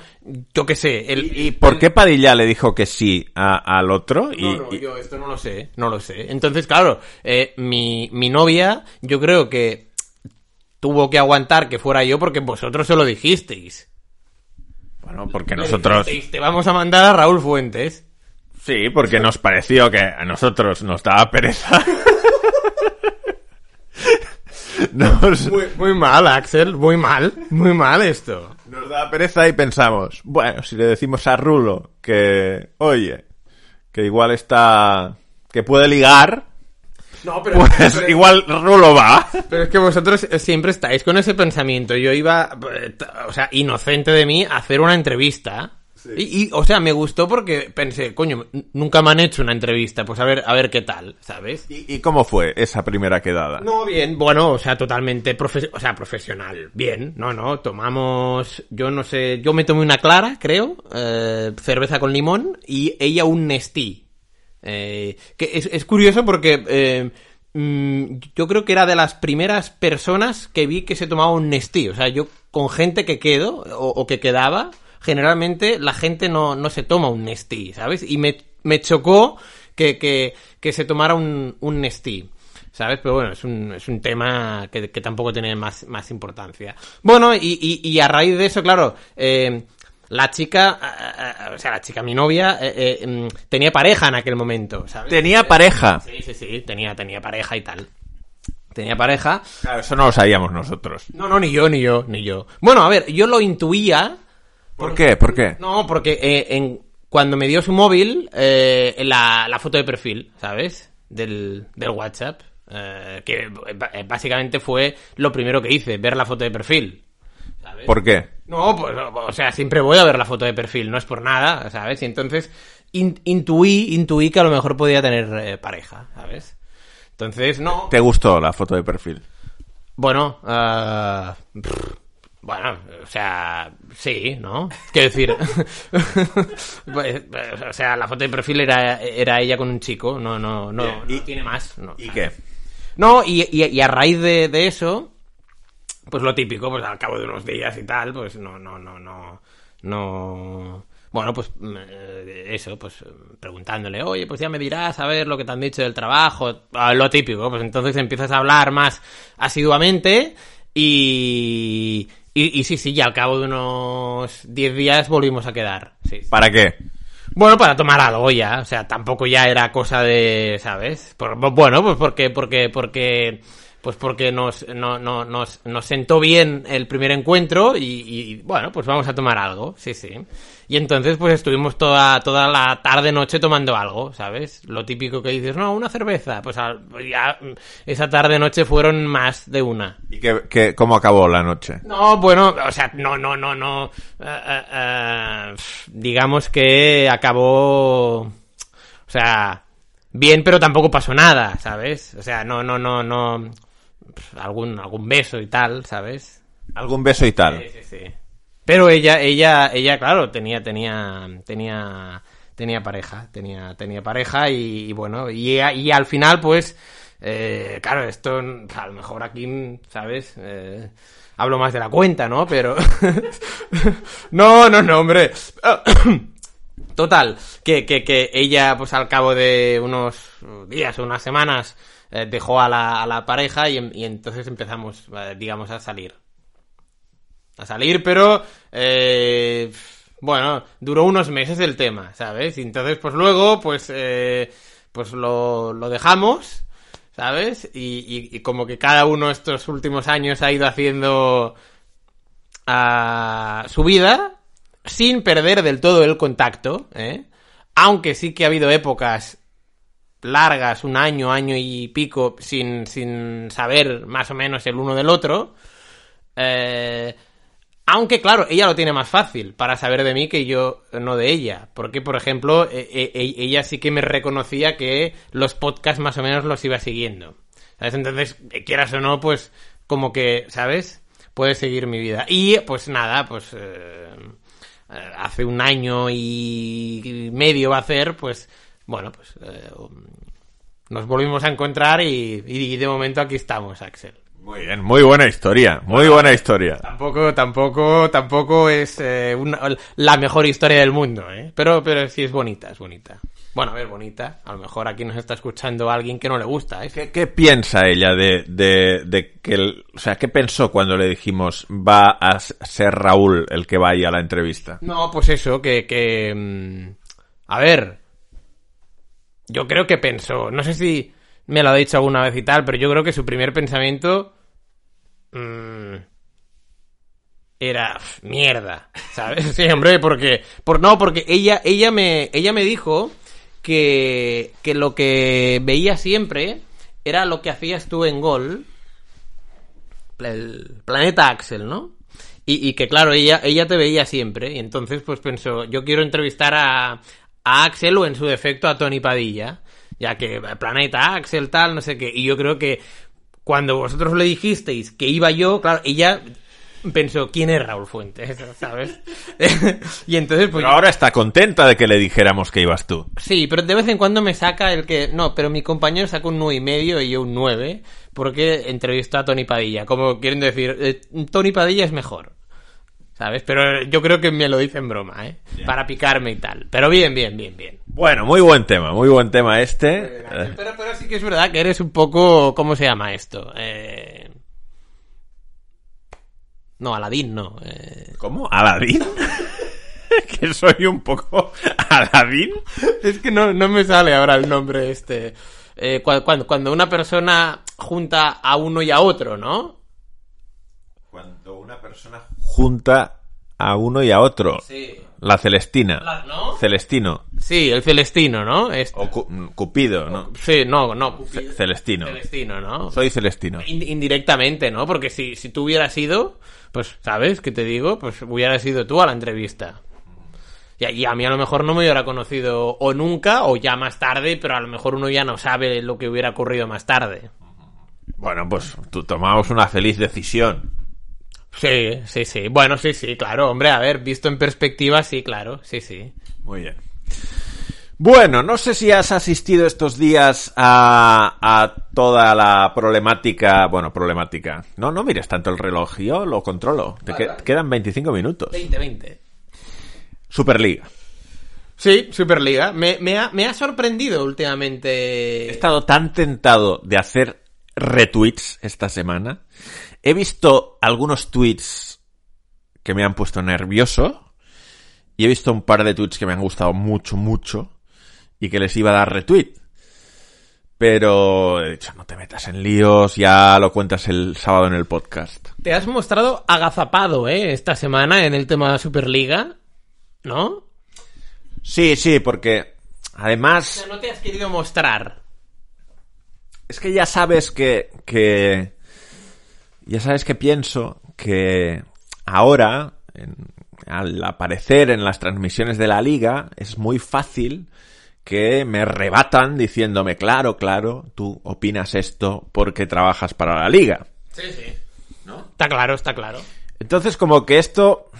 yo qué sé, el, ¿Y por qué Padilla le dijo que sí a- al otro? Y, no, no, y- yo esto no lo sé, no lo sé. Entonces, claro, eh, mi, mi novia, yo creo que tuvo que aguantar que fuera yo porque vosotros se lo dijisteis. Bueno, porque Le nosotros... dijisteis, Te vamos a mandar a Raúl Fuentes. Sí, porque nos pareció que a nosotros nos daba pereza. Nos, Muy, muy mal, Axel, muy mal, muy mal esto. nos daba pereza y pensamos, bueno, si le decimos a Rulo que, oye, que igual está, que puede ligar, No, pero, pues igual Rulo va. pero es que vosotros siempre estáis con ese pensamiento. Yo iba, eh, o sea, inocente de mí, a hacer una entrevista. Y, y, o sea, me gustó porque pensé, coño, nunca me han hecho una entrevista, pues a ver, a ver qué tal, ¿sabes? ¿Y, y cómo fue esa primera quedada? No, bien, bueno, o sea, totalmente profe- o sea, profesional. Bien, no, no, tomamos, yo no sé, yo me tomé una clara, creo, eh, cerveza con limón y ella un Nestí. Eh, que es, es curioso porque eh, mm, yo creo que era de las primeras personas que vi que se tomaba un Nestí. O sea, yo con gente que quedo o, o que quedaba, generalmente la gente no, no se toma un Nestí, ¿sabes? Y me, me chocó que, que, que se tomara un, un Nestí. ¿sabes? Pero bueno, es un, es un tema que, que tampoco tiene más, más importancia. Bueno, y, y, y a raíz de eso, claro, eh, la chica, o sea, la chica, mi novia, eh, eh, mm, tenía pareja en aquel momento, ¿sabes? Tenía pareja. Sí, sí, sí, tenía, tenía pareja y tal. Tenía pareja. Claro, eso no lo sabíamos nosotros. No, no, ni yo, ni yo, ni yo. Bueno, a ver, yo lo intuía. ¿Por qué? ¿Por qué? No, porque eh, en, cuando me dio su móvil, eh, la, la foto de perfil, ¿sabes? Del, del WhatsApp. eh, que básicamente fue lo primero que hice, ver la foto de perfil. ¿sabes? ¿Por qué? No, pues, o sea, siempre voy a ver la foto de perfil, no es por nada, ¿sabes? Y entonces in- intuí, intuí que a lo mejor podía tener pareja, ¿sabes? Entonces, no. ¿Te gustó la foto de perfil? Bueno, pff, bueno, o sea, sí, ¿no? Quiero decir, pues, o sea, la foto de perfil era, era ella con un chico, no, no, no, no ¿Y- tiene más. No, ¿Y qué? No, y, y- y a raíz de, de eso, pues lo típico, pues al cabo de unos días y tal, pues no, no, no, no, no... Bueno, pues mm, eh, eso, pues preguntándole, oye, pues ya me dirás a ver lo que te han dicho del trabajo, ah, lo típico, pues entonces empiezas a hablar más asiduamente y, y, y sí, sí, ya al cabo de unos 10 días volvimos a quedar. Sí, sí. ¿Para qué? Bueno, para tomar algo ya, o sea, tampoco ya era cosa de, ¿sabes? Por- bueno, pues porque, porque, porque, pues porque nos, no, no, nos, nos sentó bien el primer encuentro y, y, bueno, pues vamos a tomar algo, sí, sí. Y entonces pues estuvimos toda, toda la tarde noche tomando algo, ¿sabes? Lo típico que dices, no, una cerveza, pues ya esa tarde noche fueron más de una. ¿Y qué, qué- cómo acabó la noche? No, bueno, o sea, no, no, no, no. eh, eh, eh, digamos que acabó. O sea, bien, pero tampoco pasó nada, ¿sabes? O sea, no, no, no, no. Algún, algún beso y tal, ¿sabes? ¿Algún beso y tal? Sí, sí, sí. Pero ella, ella, ella, claro, tenía, tenía, tenía, tenía pareja, tenía, tenía pareja y, y bueno, y, y al final, pues, eh, claro, esto, a lo mejor aquí, ¿sabes? Eh, hablo más de la cuenta, ¿no? Pero, no, no, no, hombre. Total, que, que, que ella, pues al cabo de unos días o unas semanas, eh, dejó a la, a la pareja y, y entonces empezamos, eh, digamos, a salir a salir, pero eh, bueno, duró unos meses el tema, ¿sabes? Y entonces, pues luego, pues, eh, pues lo, lo dejamos, ¿sabes? Y, como que cada uno estos últimos años ha ido haciendo ah, su vida sin perder del todo el contacto, ¿eh? Aunque sí que ha habido épocas largas, un año, año y pico, sin, sin saber más o menos el uno del otro. Eh, aunque, claro, ella lo tiene más fácil para saber de mí que yo no de ella. Porque, por ejemplo, e- e- e- ella sí que me reconocía que los podcasts más o menos los iba siguiendo. ¿Sabes? Entonces, eh, quieras o no, pues, como que, ¿sabes? Puedes seguir mi vida. Y, pues nada, pues, eh, eh, hace un año y medio va a hacer, pues, bueno, pues, eh, nos volvimos a encontrar y, y de momento aquí estamos, Axel. Muy bien, muy buena historia, muy buena historia. Tampoco, tampoco, tampoco es eh, una- la mejor historia del mundo, ¿eh? Pero, pero sí es bonita, es bonita. Bueno, a ver, bonita. A lo mejor aquí nos está escuchando alguien que no le gusta, ¿eh? ¿Qué, qué piensa ella de, de, de que el, o sea, qué pensó cuando le dijimos va a ser Raúl el que vaya a la entrevista? No, pues eso, que, que... mm, A ver... Yo creo que pensó... No sé si me lo ha dicho alguna vez y tal, pero yo creo que su primer pensamiento... mm, era "Pf, mierda, ¿sabes? Sí, hombre, porque por no, porque ella ella me ella me dijo que que lo que veía siempre era lo que hacías tú en Gol, el planeta Axel, ¿no? Y, y que claro, ella ella te veía siempre y entonces pues pensó, yo quiero entrevistar a a Axel o en su defecto a Tony Padilla, ya que eh, planeta Axel tal, no sé qué, y yo creo que cuando vosotros le dijisteis que iba yo, claro, ella pensó, ¿quién es Raúl Fuentes? ¿Sabes? y entonces, pues... Pero ahora está contenta de que le dijéramos que ibas tú. Sí, pero de vez en cuando me saca el que... No, pero mi compañero saca un 9 y medio y yo un 9 porque entrevistó a Tony Padilla. Como quieren decir, eh, Tony Padilla es mejor. ¿Sabes? Pero yo creo que me lo dice en broma, ¿eh? Para picarme y tal. Pero bien, bien, bien, bien. Bueno, muy buen tema, muy buen tema este. Pero, pero sí que es verdad que eres un poco... ¿Cómo se llama esto? Eh... No, Aladín no. Eh... ¿Cómo? ¿Aladín? que soy un poco Aladín. Es que no, no me sale ahora el nombre este. Eh, cuando, cuando una persona junta a uno y a otro, ¿no? Cuando una persona junta a uno y a otro. Sí. La Celestina. La- ¿no? Celestino. Sí, el Celestino, ¿no? Este- O Cu- Cupido, ¿no? Sí, no, no. Ce- Celestino. Celestino, ¿no? Soy Celestino. In- indirectamente, ¿no? Porque si, si tú hubieras ido, pues, ¿sabes qué te digo? Pues hubieras ido tú a la entrevista. Y a, y a mí a lo mejor no me hubiera conocido o nunca o ya más tarde, pero a lo mejor uno ya no sabe lo que hubiera ocurrido más tarde. Bueno, pues tú tomamos una feliz decisión. Sí, sí, sí. Bueno, sí, sí, claro. Hombre, a ver, visto en perspectiva, sí, claro. Sí, sí. Muy bien. Bueno, no sé si has asistido estos días a, a toda la problemática. Bueno, problemática. No, no mires tanto el reloj, yo lo controlo. Te Vale, que- vale. quedan 25 minutos. 20, 20. Superliga. Sí, Superliga. Me, me, ha, me ha sorprendido últimamente. He estado tan tentado de hacer retweets esta semana. He visto algunos tweets que me han puesto nervioso. Y he visto un par de tweets que me han gustado mucho, mucho. Y que les iba a dar retweet. Pero he dicho, no te metas en líos, ya lo cuentas el sábado en el podcast. Te has mostrado agazapado, ¿eh? Esta semana en el tema de Superliga. ¿No? Sí, sí, porque O además sea, no te has querido mostrar. Es que ya sabes que, que ya sabes que pienso que ahora, en- al aparecer en las transmisiones de la liga, es muy fácil que me rebatan diciéndome, claro, claro, tú opinas esto porque trabajas para la liga. Sí, sí. ¿No? Está claro, está claro. Entonces como que esto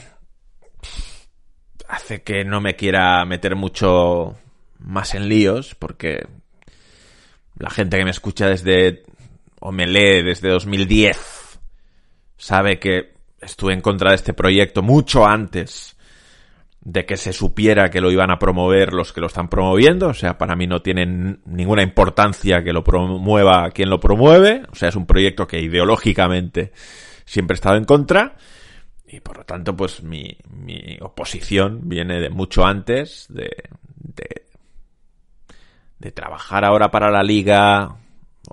hace que no me quiera meter mucho más en líos porque la gente que me escucha desde o me lee desde 2010 sabe que estuve en contra de este proyecto mucho antes de que se supiera que lo iban a promover los que lo están promoviendo, o sea, para mí no tiene ninguna importancia que lo promueva quien lo promueve, o sea, es un proyecto que ideológicamente siempre he estado en contra. Y por lo tanto, pues mi, mi oposición viene de mucho antes de, de, de trabajar ahora para la liga,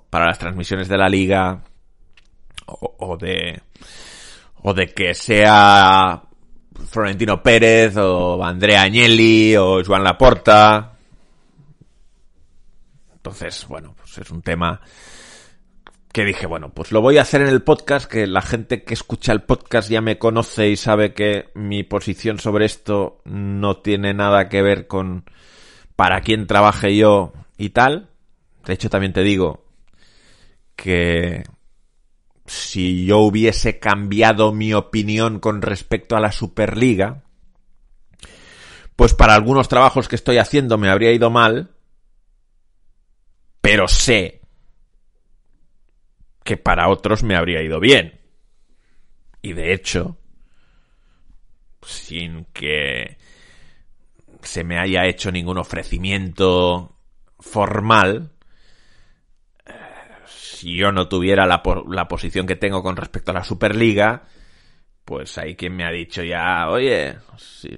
para las transmisiones de la liga, o, de, o de que sea Florentino Pérez, o Andrea Agnelli, o Joan Laporta. Entonces, bueno, pues es un tema que dije, bueno, pues lo voy a hacer en el podcast, que la gente que escucha el podcast ya me conoce y sabe que mi posición sobre esto no tiene nada que ver con para quién trabaje yo y tal. De hecho, también te digo que si yo hubiese cambiado mi opinión con respecto a la Superliga, pues para algunos trabajos que estoy haciendo me habría ido mal, pero sé que para otros me habría ido bien. Y de hecho, sin que se me haya hecho ningún ofrecimiento formal, si yo no tuviera la, la posición que tengo con respecto a la Superliga, pues hay quien me ha dicho ya, oye, si,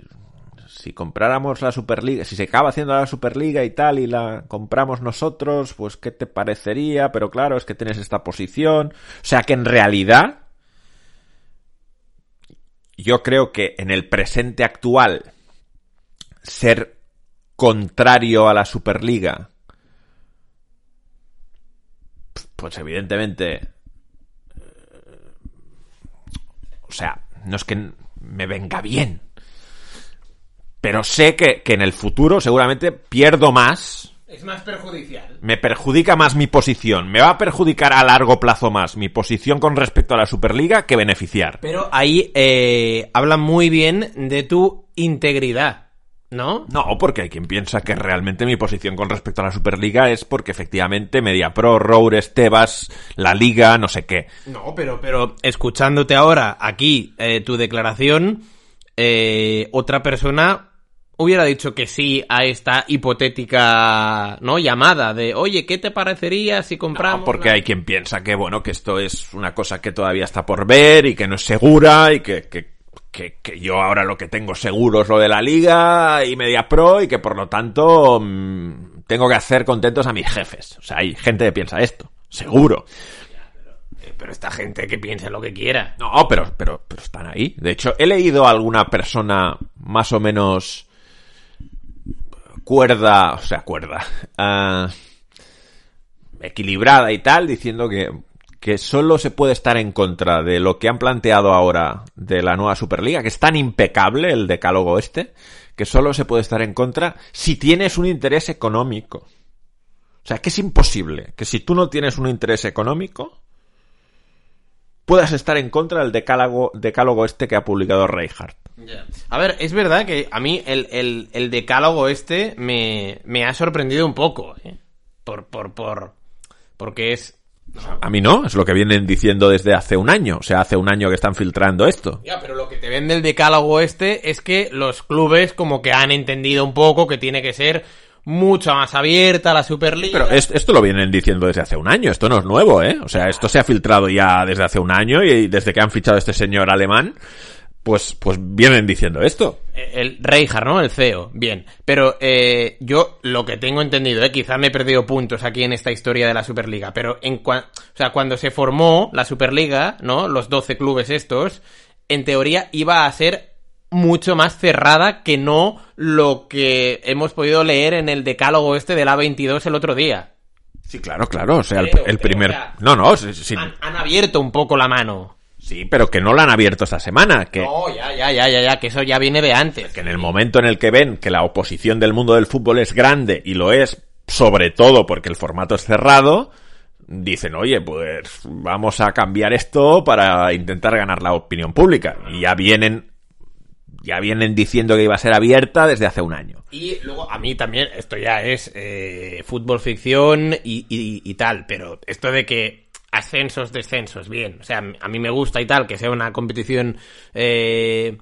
si compráramos la Superliga, si se acaba haciendo la Superliga y tal y la compramos nosotros, pues qué te parecería, pero claro, es que tienes esta posición. O sea que en realidad yo creo que en el presente actual ser contrario a la Superliga pues evidentemente eh, o sea, no es que me venga bien pero sé que, que en el futuro seguramente pierdo más Es más perjudicial. me perjudica más mi posición. Me va a perjudicar a largo plazo más mi posición con respecto a la Superliga que beneficiar. Pero ahí eh, habla muy bien de tu integridad, ¿no? No, porque hay quien piensa que realmente mi posición con respecto a la Superliga es porque efectivamente Mediapro, Roures, Tebas, la Liga, no sé qué. No, pero, pero escuchándote ahora aquí eh, tu declaración, eh, otra persona hubiera dicho que sí a esta hipotética no llamada de oye qué te parecería si compramos No, porque hay quien piensa que bueno que esto es una cosa que todavía está por ver y que no es segura y que, que, que, que yo ahora lo que tengo seguro es lo de la liga y media pro y que por lo tanto mm, tengo que hacer contentos a mis jefes. O sea, hay gente que piensa esto, seguro. Eh, pero esta gente que piense lo que quiera No, pero, pero, pero están ahí. De hecho, he leído a alguna persona más o menos cuerda, o sea, cuerda, ah, equilibrada y tal, diciendo que, que solo se puede estar en contra de lo que han planteado ahora de la nueva Superliga, que es tan impecable el decálogo este, que solo se puede estar en contra si tienes un interés económico. O sea, que es imposible que si tú no tienes un interés económico, puedas estar en contra del decálogo, decálogo este que ha publicado Reinhardt. A ver, es verdad que a mí el, el- decálogo este me, me ha sorprendido un poco, ¿eh? Por, por, por, porque es... A mí no, es lo que vienen diciendo desde hace un año. O sea, hace un año que están filtrando esto. Ya, pero lo que te vende el decálogo este es que los clubes como que han entendido un poco que tiene que ser mucho más abierta la Superliga. Pero es- esto lo vienen diciendo desde hace un año, esto no es nuevo, ¿eh? O sea, esto se ha filtrado ya desde hace un año y desde que han fichado a este señor alemán, pues, pues vienen diciendo esto. El Reijard, ¿no? El CEO. Bien. Pero eh, yo lo que tengo entendido, ¿eh? quizá me he perdido puntos aquí en esta historia de la Superliga, pero en cua- o sea, cuando se formó la Superliga, ¿no? Los 12 clubes estos, en teoría iba a ser mucho más cerrada que no lo que hemos podido leer en el decálogo este del A22 el otro día. Sí, claro, claro, o sea, el, primer... No, no, sí, sí, Han, han abierto un poco la mano. Sí, pero que no la han abierto esta semana, que... No, ya, ya, ya, ya, ya, que eso ya viene de antes. que en el momento en el que ven que la oposición del mundo del fútbol es grande y lo es sobre todo porque el formato es cerrado, dicen, oye, pues vamos a cambiar esto para intentar ganar la opinión pública. Y ya vienen, ya vienen diciendo que iba a ser abierta desde hace un año. Y luego, a mí también, esto ya es eh, fútbol ficción y, y- y tal, pero esto de que ascensos, descensos, bien, o sea, a mí me gusta y tal, que sea una competición eh,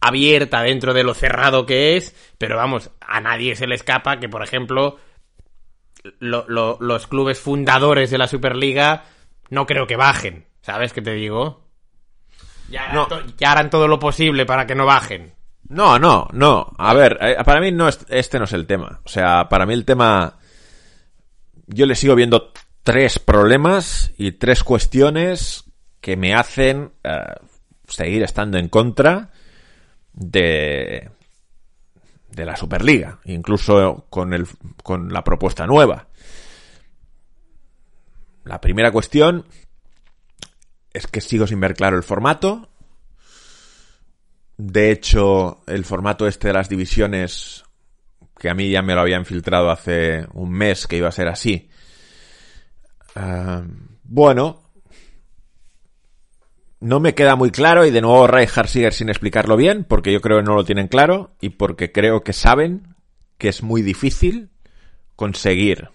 abierta dentro de lo cerrado que es, pero vamos, a nadie se le escapa que, por ejemplo, lo- lo- los clubes fundadores de la Superliga no creo que bajen, ¿sabes qué te digo? Ya harán, No. to- ya harán todo lo posible para que no bajen. No, no, no. A ver, eh, para mí no es, este no es el tema. O sea, para mí el tema. Yo le sigo viendo tres problemas y tres cuestiones que me hacen eh, seguir estando en contra de de la Superliga, incluso con el con la propuesta nueva. La primera cuestión es que sigo sin ver claro el formato. De hecho, el formato este de las divisiones, que a mí ya me lo habían filtrado hace un mes que iba a ser así. Bueno, no me queda muy claro y de nuevo Rijkaard sigue sin explicarlo bien porque yo creo que no lo tienen claro y porque creo que saben que es muy difícil conseguir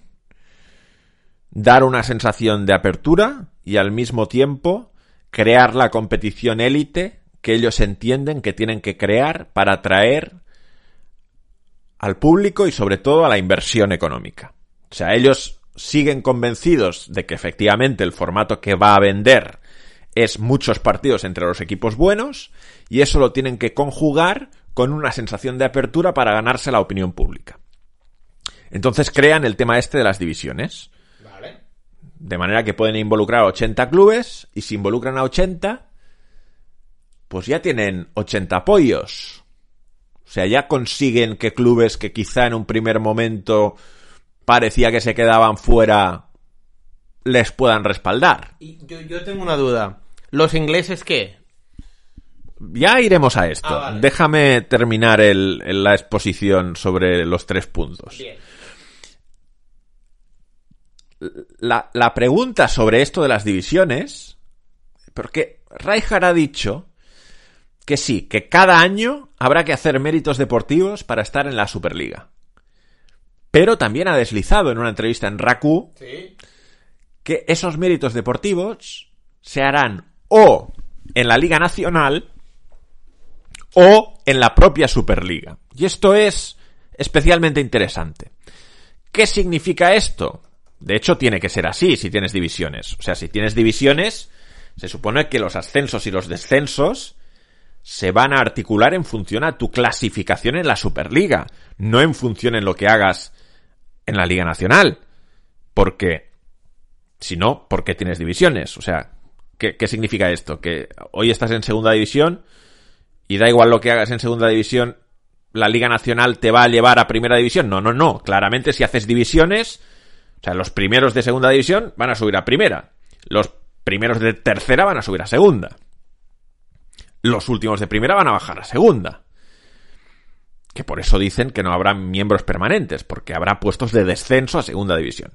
dar una sensación de apertura y al mismo tiempo crear la competición élite que ellos entienden que tienen que crear para atraer al público y sobre todo a la inversión económica. O sea, ellos siguen convencidos de que efectivamente el formato que va a vender es muchos partidos entre los equipos buenos y eso lo tienen que conjugar con una sensación de apertura para ganarse la opinión pública. Entonces crean el tema este de las divisiones. Vale. De manera que pueden involucrar a 80 clubes y si involucran a 80, pues ya tienen 80 apoyos. O sea, ya consiguen que clubes que quizá en un primer momento parecía que se quedaban fuera les puedan respaldar. Y yo, yo tengo una duda. ¿Los ingleses qué? Ya iremos a esto. Ah, vale. Déjame terminar el- el- la exposición sobre los tres puntos. Bien. la, la pregunta sobre esto de las divisiones, porque Rijkaard ha dicho que sí, que cada año habrá que hacer méritos deportivos para estar en la Superliga. Pero también ha deslizado en una entrevista en Raku Sí. que esos méritos deportivos se harán o en la Liga Nacional o en la propia Superliga. Y esto es especialmente interesante. ¿Qué significa esto? De hecho, tiene que ser así si tienes divisiones. O sea, si tienes divisiones, se supone que los ascensos y los descensos se van a articular en función a tu clasificación en la Superliga, no en función en lo que hagas en la Liga Nacional. Porque, si no, ¿por qué tienes divisiones? O sea, ¿qué, ¿qué, significa esto? Que hoy estás en segunda división y da igual lo que hagas en segunda división, la Liga Nacional te va a llevar a primera división. No, no, no. Claramente si haces divisiones, o sea, los primeros de segunda división van a subir a primera. Los primeros de tercera van a subir a segunda. Los últimos de primera van a bajar a segunda. Que por eso dicen que no habrá miembros permanentes, porque habrá puestos de descenso a segunda división.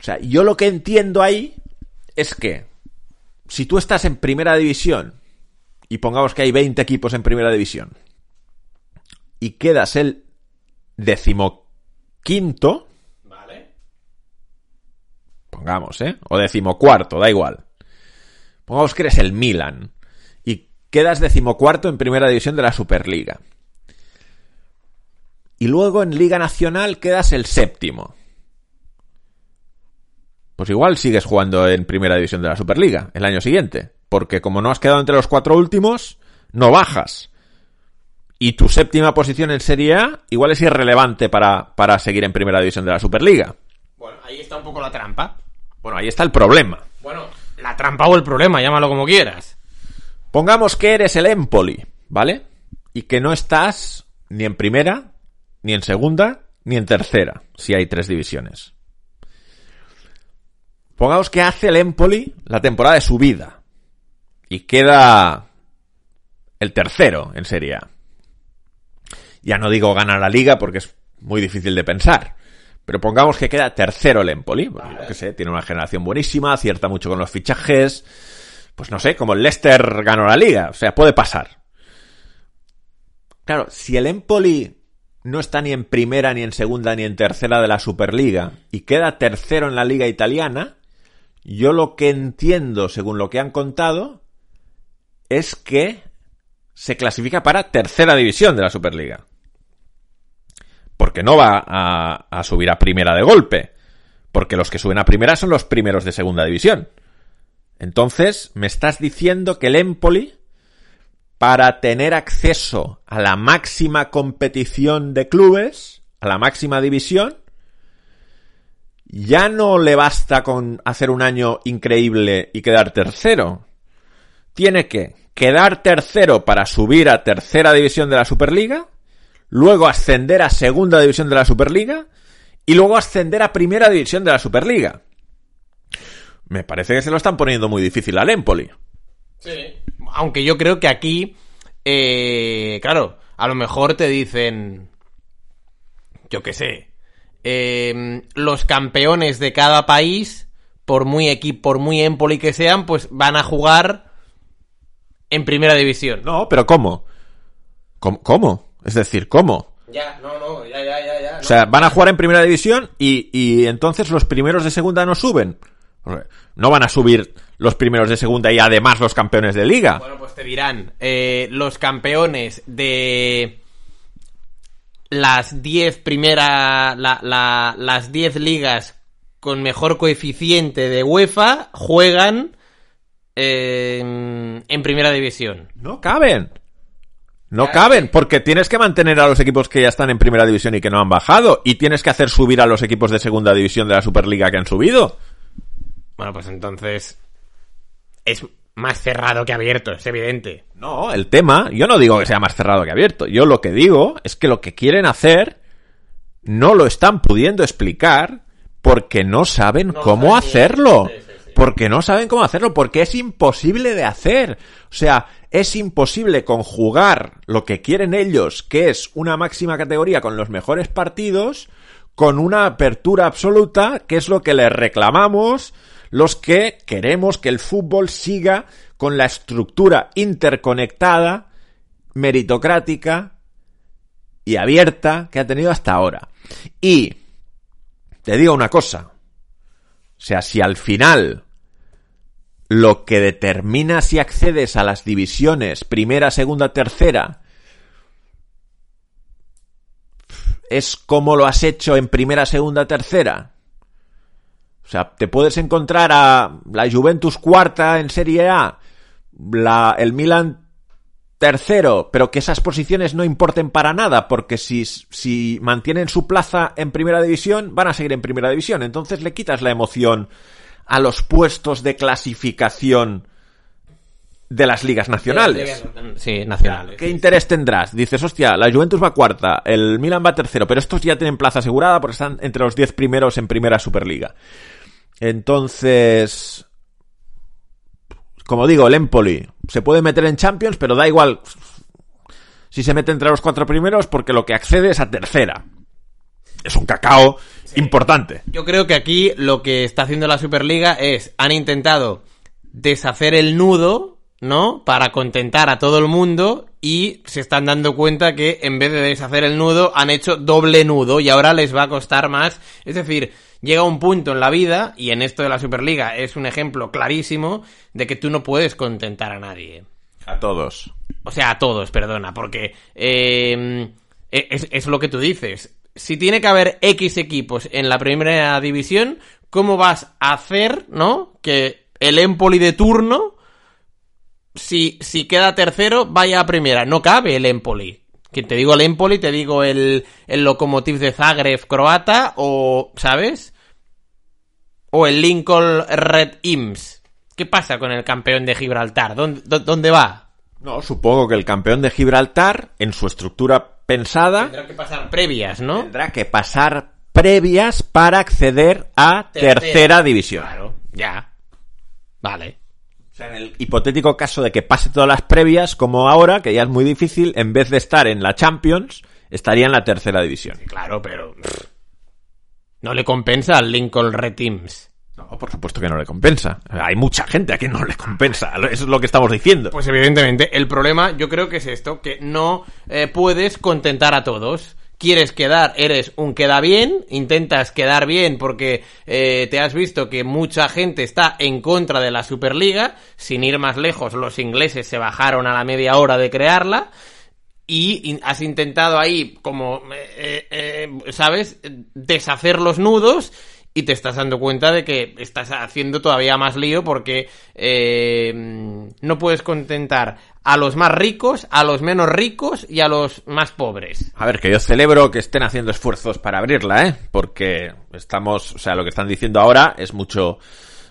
O sea, yo lo que entiendo ahí es que si tú estás en primera división y pongamos que hay 20 equipos en primera división y quedas el decimoquinto, Vale. pongamos, ¿eh? O decimocuarto, da igual. Pongamos que eres el Milan y quedas decimocuarto en primera división de la Superliga. Y luego en Liga Nacional quedas el séptimo. Pues igual sigues jugando en primera división de la Superliga el año siguiente. Porque como no has quedado entre los cuatro últimos, no bajas. Y tu séptima posición en Serie A igual es irrelevante para, para seguir en primera división de la Superliga. Bueno, ahí está un poco la trampa. Bueno, ahí está el problema. Bueno, la trampa o el problema, llámalo como quieras. Pongamos que eres el Empoli, ¿vale? Y que no estás ni en primera, ni en segunda, ni en tercera, si hay tres divisiones. Pongamos que hace el Empoli la temporada de su vida. Y queda el tercero en Serie. Ya no digo ganar la liga porque es muy difícil de pensar. Pero pongamos que queda tercero el Empoli. Yo que sé, tiene una generación buenísima, acierta mucho con los fichajes. Pues no sé, como el Leicester ganó la liga. O sea, puede pasar. Claro, si el Empoli no está ni en primera, ni en segunda, ni en tercera de la Superliga y queda tercero en la liga italiana, yo lo que entiendo, según lo que han contado, es que se clasifica para tercera división de la Superliga. Porque no va a, subir a primera de golpe. Porque los que suben a primera son los primeros de segunda división. Entonces, me estás diciendo que el Empoli, para tener acceso a la máxima competición de clubes, a la máxima división, ya no le basta con hacer un año increíble y quedar tercero. Tiene que quedar tercero para subir a tercera división de la Superliga, luego ascender a segunda división de la Superliga y luego ascender a primera división de la Superliga. Me parece que se lo están poniendo muy difícil al Empoli. Sí. Aunque yo creo que aquí, eh, claro, a lo mejor te dicen, yo qué sé, eh, los campeones de cada país, por muy equipo, por muy Empoli que sean, pues van a jugar en primera división. No, pero ¿cómo? ¿Cómo? ¿Cómo? Es decir, ¿cómo? Ya, no, no, ya, ya, ya, ya. O sea, van a jugar en primera división y, y entonces los primeros de segunda no suben. No van a subir los primeros de segunda y además los campeones de liga. Bueno, pues te dirán, eh, los campeones de las 10 primera, la, la, las 10 ligas con mejor coeficiente de UEFA juegan eh, en primera división. No caben. No caben, porque tienes que mantener a los equipos que ya están en primera división y que no han bajado, y tienes que hacer subir a los equipos de segunda división de la Superliga que han subido. Bueno, pues entonces es más cerrado que abierto, es evidente. No, el tema, yo no digo que sea más cerrado que abierto, yo lo que digo es que lo que quieren hacer no lo están pudiendo explicar porque no saben no cómo saben hacerlo. Sí, sí, sí. Porque no saben cómo hacerlo, porque es imposible de hacer. O sea, es imposible conjugar lo que quieren ellos, que es una máxima categoría con los mejores partidos, con una apertura absoluta, que es lo que les reclamamos los que queremos que el fútbol siga con la estructura interconectada, meritocrática y abierta que ha tenido hasta ahora. Y te digo una cosa, o sea, si al final lo que determina si accedes a las divisiones primera, segunda, tercera es cómo lo has hecho en primera, segunda, tercera. O sea, te puedes encontrar a la Juventus cuarta en Serie A, la, el Milan tercero, pero que esas posiciones no importen para nada, porque si, si mantienen su plaza en primera división, van a seguir en primera división. Entonces le quitas la emoción a los puestos de clasificación de las ligas nacionales. Sí, nacionales. ¿Qué interés tendrás? Dices, hostia, la Juventus va cuarta, el Milan va tercero, pero estos ya tienen plaza asegurada porque están entre los diez primeros en primera Superliga. Entonces, como digo, el Empoli se puede meter en Champions, pero da igual si se mete entre los cuatro primeros porque lo que accede es a tercera. Es un cacao importante. Yo creo que aquí lo que está haciendo la Superliga es, han intentado deshacer el nudo, ¿no? Para contentar a todo el mundo y se están dando cuenta que en vez de deshacer el nudo han hecho doble nudo y ahora les va a costar más. Es decir, llega un punto en la vida, y en esto de la Superliga es un ejemplo clarísimo, de que tú no puedes contentar a nadie. A todos. O sea, a todos, perdona, porque eh, es, es lo que tú dices si tiene que haber X equipos en la primera división, ¿cómo vas a hacer, no? Que el Empoli de turno, si, si queda tercero, vaya a primera. No cabe el Empoli. Que te digo el Empoli, te digo el, el Lokomotiv de Zagreb croata, o, ¿sabes? O el Lincoln Red Imps. ¿Qué pasa con el campeón de Gibraltar? ¿Dónde, dónde va? No, supongo que el campeón de Gibraltar, en su estructura pensada. Tendrá que pasar previas, ¿no? Tendrá que pasar previas para acceder a tercera, división. Claro, ya. Vale. O sea, en el hipotético caso de que pase todas las previas, como ahora, que ya es muy difícil, en vez de estar en la Champions, estaría en la tercera división. Claro, pero. No le compensa al Lincoln Red Teams. No, por supuesto que no le compensa. Hay mucha gente a quien no le compensa. Eso es lo que estamos diciendo. Pues evidentemente, el problema yo creo que es esto, que no eh, puedes contentar a todos. Quieres quedar, eres un queda bien, intentas quedar bien porque eh, te has visto que mucha gente está en contra de la Superliga. Sin ir más lejos, los ingleses se bajaron a la media hora de crearla y has intentado ahí, como, eh, eh, ¿sabes?, deshacer los nudos y te estás dando cuenta de que estás haciendo todavía más lío porque no puedes contentar a los más ricos, a los menos ricos y a los más pobres. A ver, que yo celebro que estén haciendo esfuerzos para abrirla, ¿eh? Porque estamos, o sea, lo que están diciendo ahora es mucho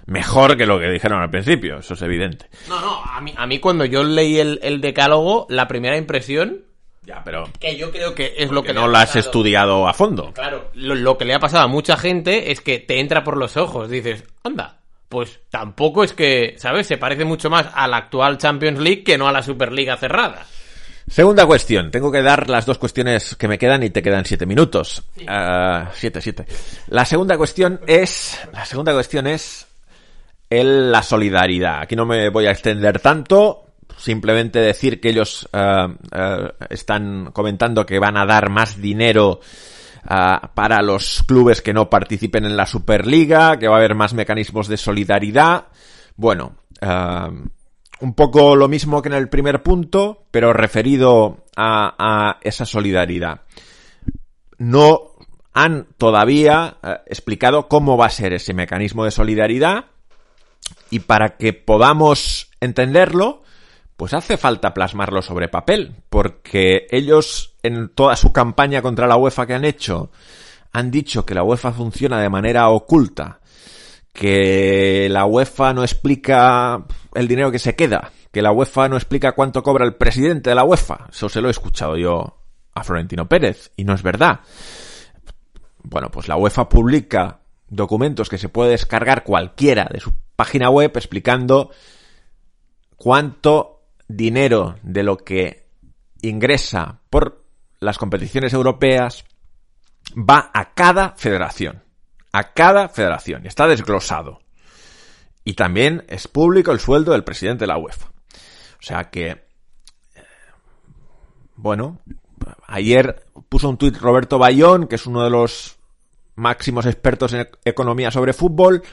mejor que lo que dijeron al principio, eso es evidente. No, no, a mí, a mí cuando yo leí el, el decálogo, la primera impresión ya, pero. Que yo creo que es lo que. no lo has estudiado a fondo. Claro, lo, que le ha pasado a mucha gente es que te entra por los ojos. Dices, anda, pues tampoco es que, ¿sabes? Se parece mucho más a la actual Champions League que no a la Superliga cerrada. Segunda cuestión. Tengo que dar las dos cuestiones que me quedan y te quedan siete minutos. Ah, siete, siete. La segunda cuestión es. La segunda cuestión es. El, la solidaridad. Aquí no me voy a extender tanto simplemente decir que ellos uh, uh, están comentando que van a dar más dinero uh, para los clubes que no participen en la Superliga, que va a haber más mecanismos de solidaridad. Bueno, un poco lo mismo que en el primer punto, pero referido a, a esa solidaridad. No han todavía explicado cómo va a ser ese mecanismo de solidaridad y para que podamos entenderlo, pues hace falta plasmarlo sobre papel, porque ellos en toda su campaña contra la UEFA que han hecho han dicho que la UEFA funciona de manera oculta, que la UEFA no explica el dinero que se queda, que la UEFA no explica cuánto cobra el presidente de la UEFA. Eso se lo he escuchado yo a Florentino Pérez y no es verdad. Bueno, pues la UEFA publica documentos que se puede descargar cualquiera de su página web explicando cuánto dinero de lo que ingresa por las competiciones europeas va a cada federación. A cada federación. Está desglosado. Y también es público el sueldo del presidente de la UEFA. O sea que, eh, bueno, ayer puso un tuit Roberto Bayón, que es uno de los máximos expertos en economía sobre fútbol,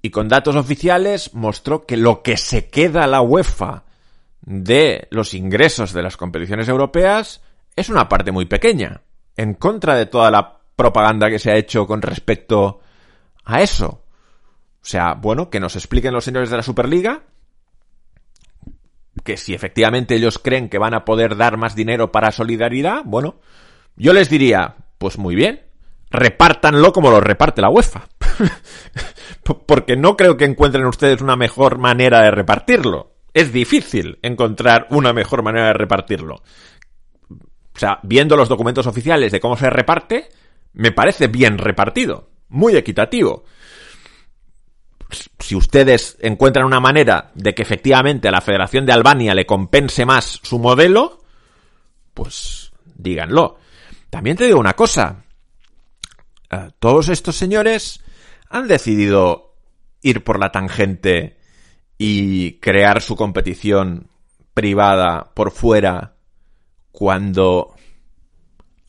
y con datos oficiales mostró que lo que se queda la UEFA de los ingresos de las competiciones europeas es una parte muy pequeña, en contra de toda la propaganda que se ha hecho con respecto a eso. O sea, bueno, que nos expliquen los señores de la Superliga que si efectivamente ellos creen que van a poder dar más dinero para solidaridad, bueno, yo les diría, pues muy bien, repártanlo como lo reparte la UEFA. Porque no creo que encuentren ustedes una mejor manera de repartirlo. Es difícil encontrar una mejor manera de repartirlo. O sea, viendo los documentos oficiales de cómo se reparte, me parece bien repartido, muy equitativo. Si ustedes encuentran una manera de que efectivamente a la Federación de Albania le compense más su modelo, pues díganlo. También te digo una cosa. Eh, todos estos señores han decidido ir por la tangente y crear su competición privada por fuera cuando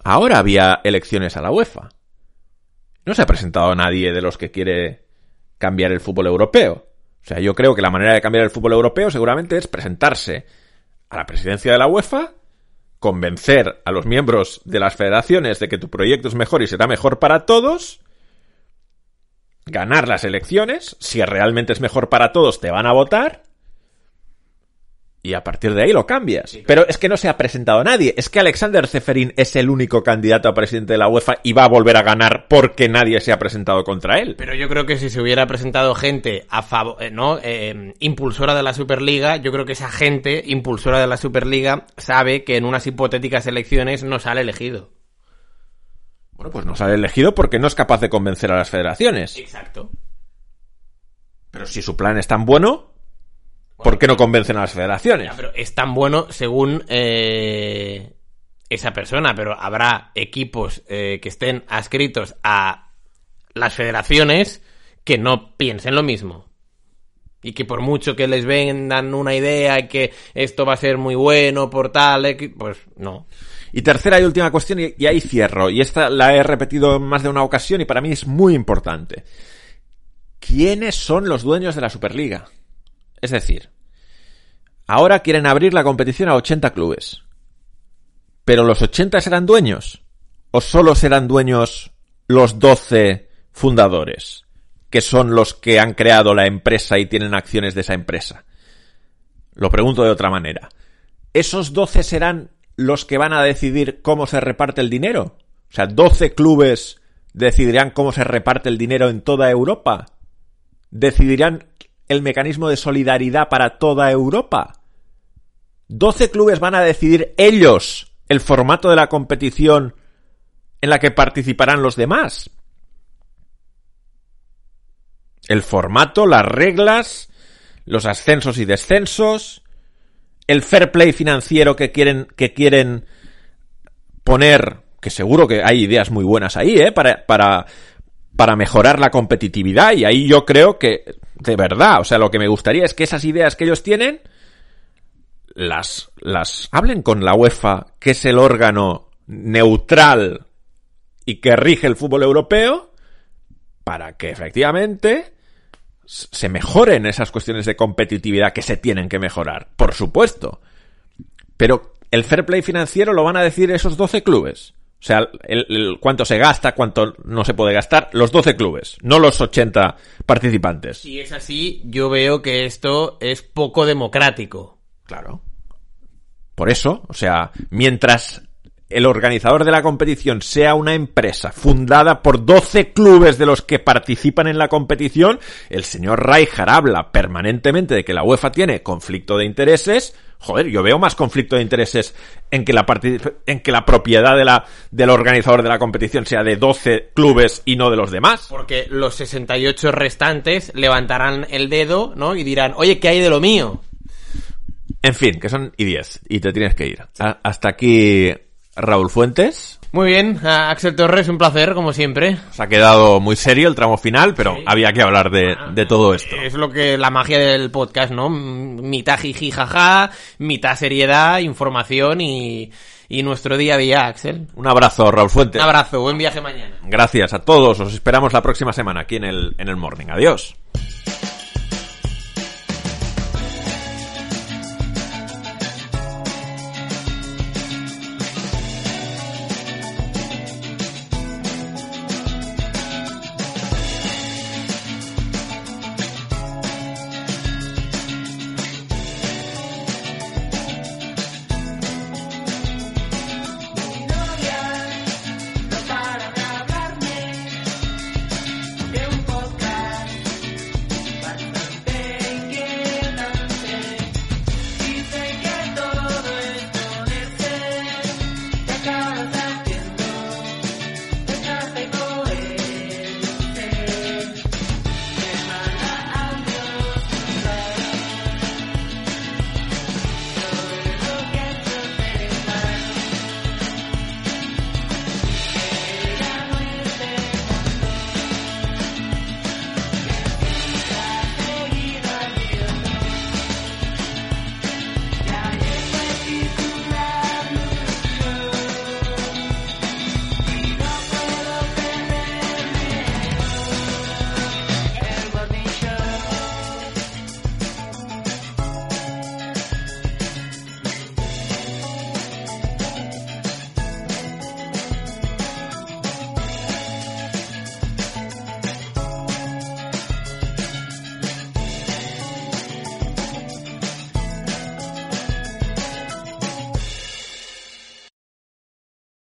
ahora había elecciones a la UEFA. No se ha presentado nadie de los que quiere cambiar el fútbol europeo. O sea, yo creo que la manera de cambiar el fútbol europeo seguramente es presentarse a la presidencia de la UEFA, convencer a los miembros de las federaciones de que tu proyecto es mejor y será mejor para todos, ganar las elecciones, si realmente es mejor para todos te van a votar, y a partir de ahí lo cambias. Pero es que no se ha presentado nadie. Es que Alexander Zeferin es el único candidato a presidente de la UEFA y va a volver a ganar porque nadie se ha presentado contra él. Pero yo creo que si se hubiera presentado gente a favor, eh, ¿no? Eh, impulsora de la Superliga, yo creo que esa gente impulsora de la Superliga sabe que en unas hipotéticas elecciones no sale elegido. Bueno, pues no sale elegido porque no es capaz de convencer a las federaciones. Exacto. Pero si su plan es tan bueno, ¿Por qué no convencen a las federaciones? pero es tan bueno según eh, esa persona, pero habrá equipos eh, que estén adscritos a las federaciones que no piensen lo mismo. Y que por mucho que les vendan una idea y que esto va a ser muy bueno por tal, pues no. Y tercera y última cuestión, y ahí cierro, y esta la he repetido en más de una ocasión y para mí es muy importante. ¿Quiénes son los dueños de la Superliga? Es decir, ahora quieren abrir la competición a 80 clubes. ¿Pero los 80 serán dueños? ¿O solo serán dueños los 12 fundadores? Que son los que han creado la empresa y tienen acciones de esa empresa. Lo pregunto de otra manera. ¿Esos 12 serán los que van a decidir cómo se reparte el dinero? O sea, 12 clubes decidirán cómo se reparte el dinero en toda Europa. ¿Decidirán el mecanismo de solidaridad para toda Europa. 12 clubes van a decidir ellos el formato de la competición en la que participarán los demás. El formato, las reglas, los ascensos y descensos, el fair play financiero que quieren, que quieren poner, que seguro que hay ideas muy buenas ahí, ¿eh? Para, para, para mejorar la competitividad y ahí yo creo que de verdad. O sea, lo que me gustaría es que esas ideas que ellos tienen las, las hablen con la UEFA, que es el órgano neutral y que rige el fútbol europeo, para que efectivamente se mejoren esas cuestiones de competitividad que se tienen que mejorar, por supuesto. Pero el fair play financiero lo van a decir esos 12 clubes. O sea, el, cuánto se gasta, cuánto no se puede gastar, los 12 clubes, no los 80 participantes. Si es así, yo veo que esto es poco democrático. Claro. Por eso, o sea, mientras el organizador de la competición sea una empresa fundada por 12 clubes de los que participan en la competición, el señor Rijkaard habla permanentemente de que la UEFA tiene conflicto de intereses, joder, yo veo más conflicto de intereses en que la, en que la propiedad de la, del organizador de la competición sea de 12 clubes y no de los demás. Porque los 68 restantes levantarán el dedo, ¿no? Y dirán, oye, ¿qué hay de lo mío? En fin, que son y 10 y te tienes que ir. hasta aquí Raúl Fuentes. Muy bien, Axel Torres, un placer, como siempre. Se ha quedado muy serio el tramo final, pero había que hablar de, de, todo esto. Es lo que la magia del podcast, ¿no? Mitad jiji jaja, mitad seriedad, información y, y nuestro día a día, Axel. Un abrazo, Raúl Fuentes. Un abrazo, buen viaje mañana. Gracias a todos, os esperamos la próxima semana aquí en el, en el Morning. Adiós.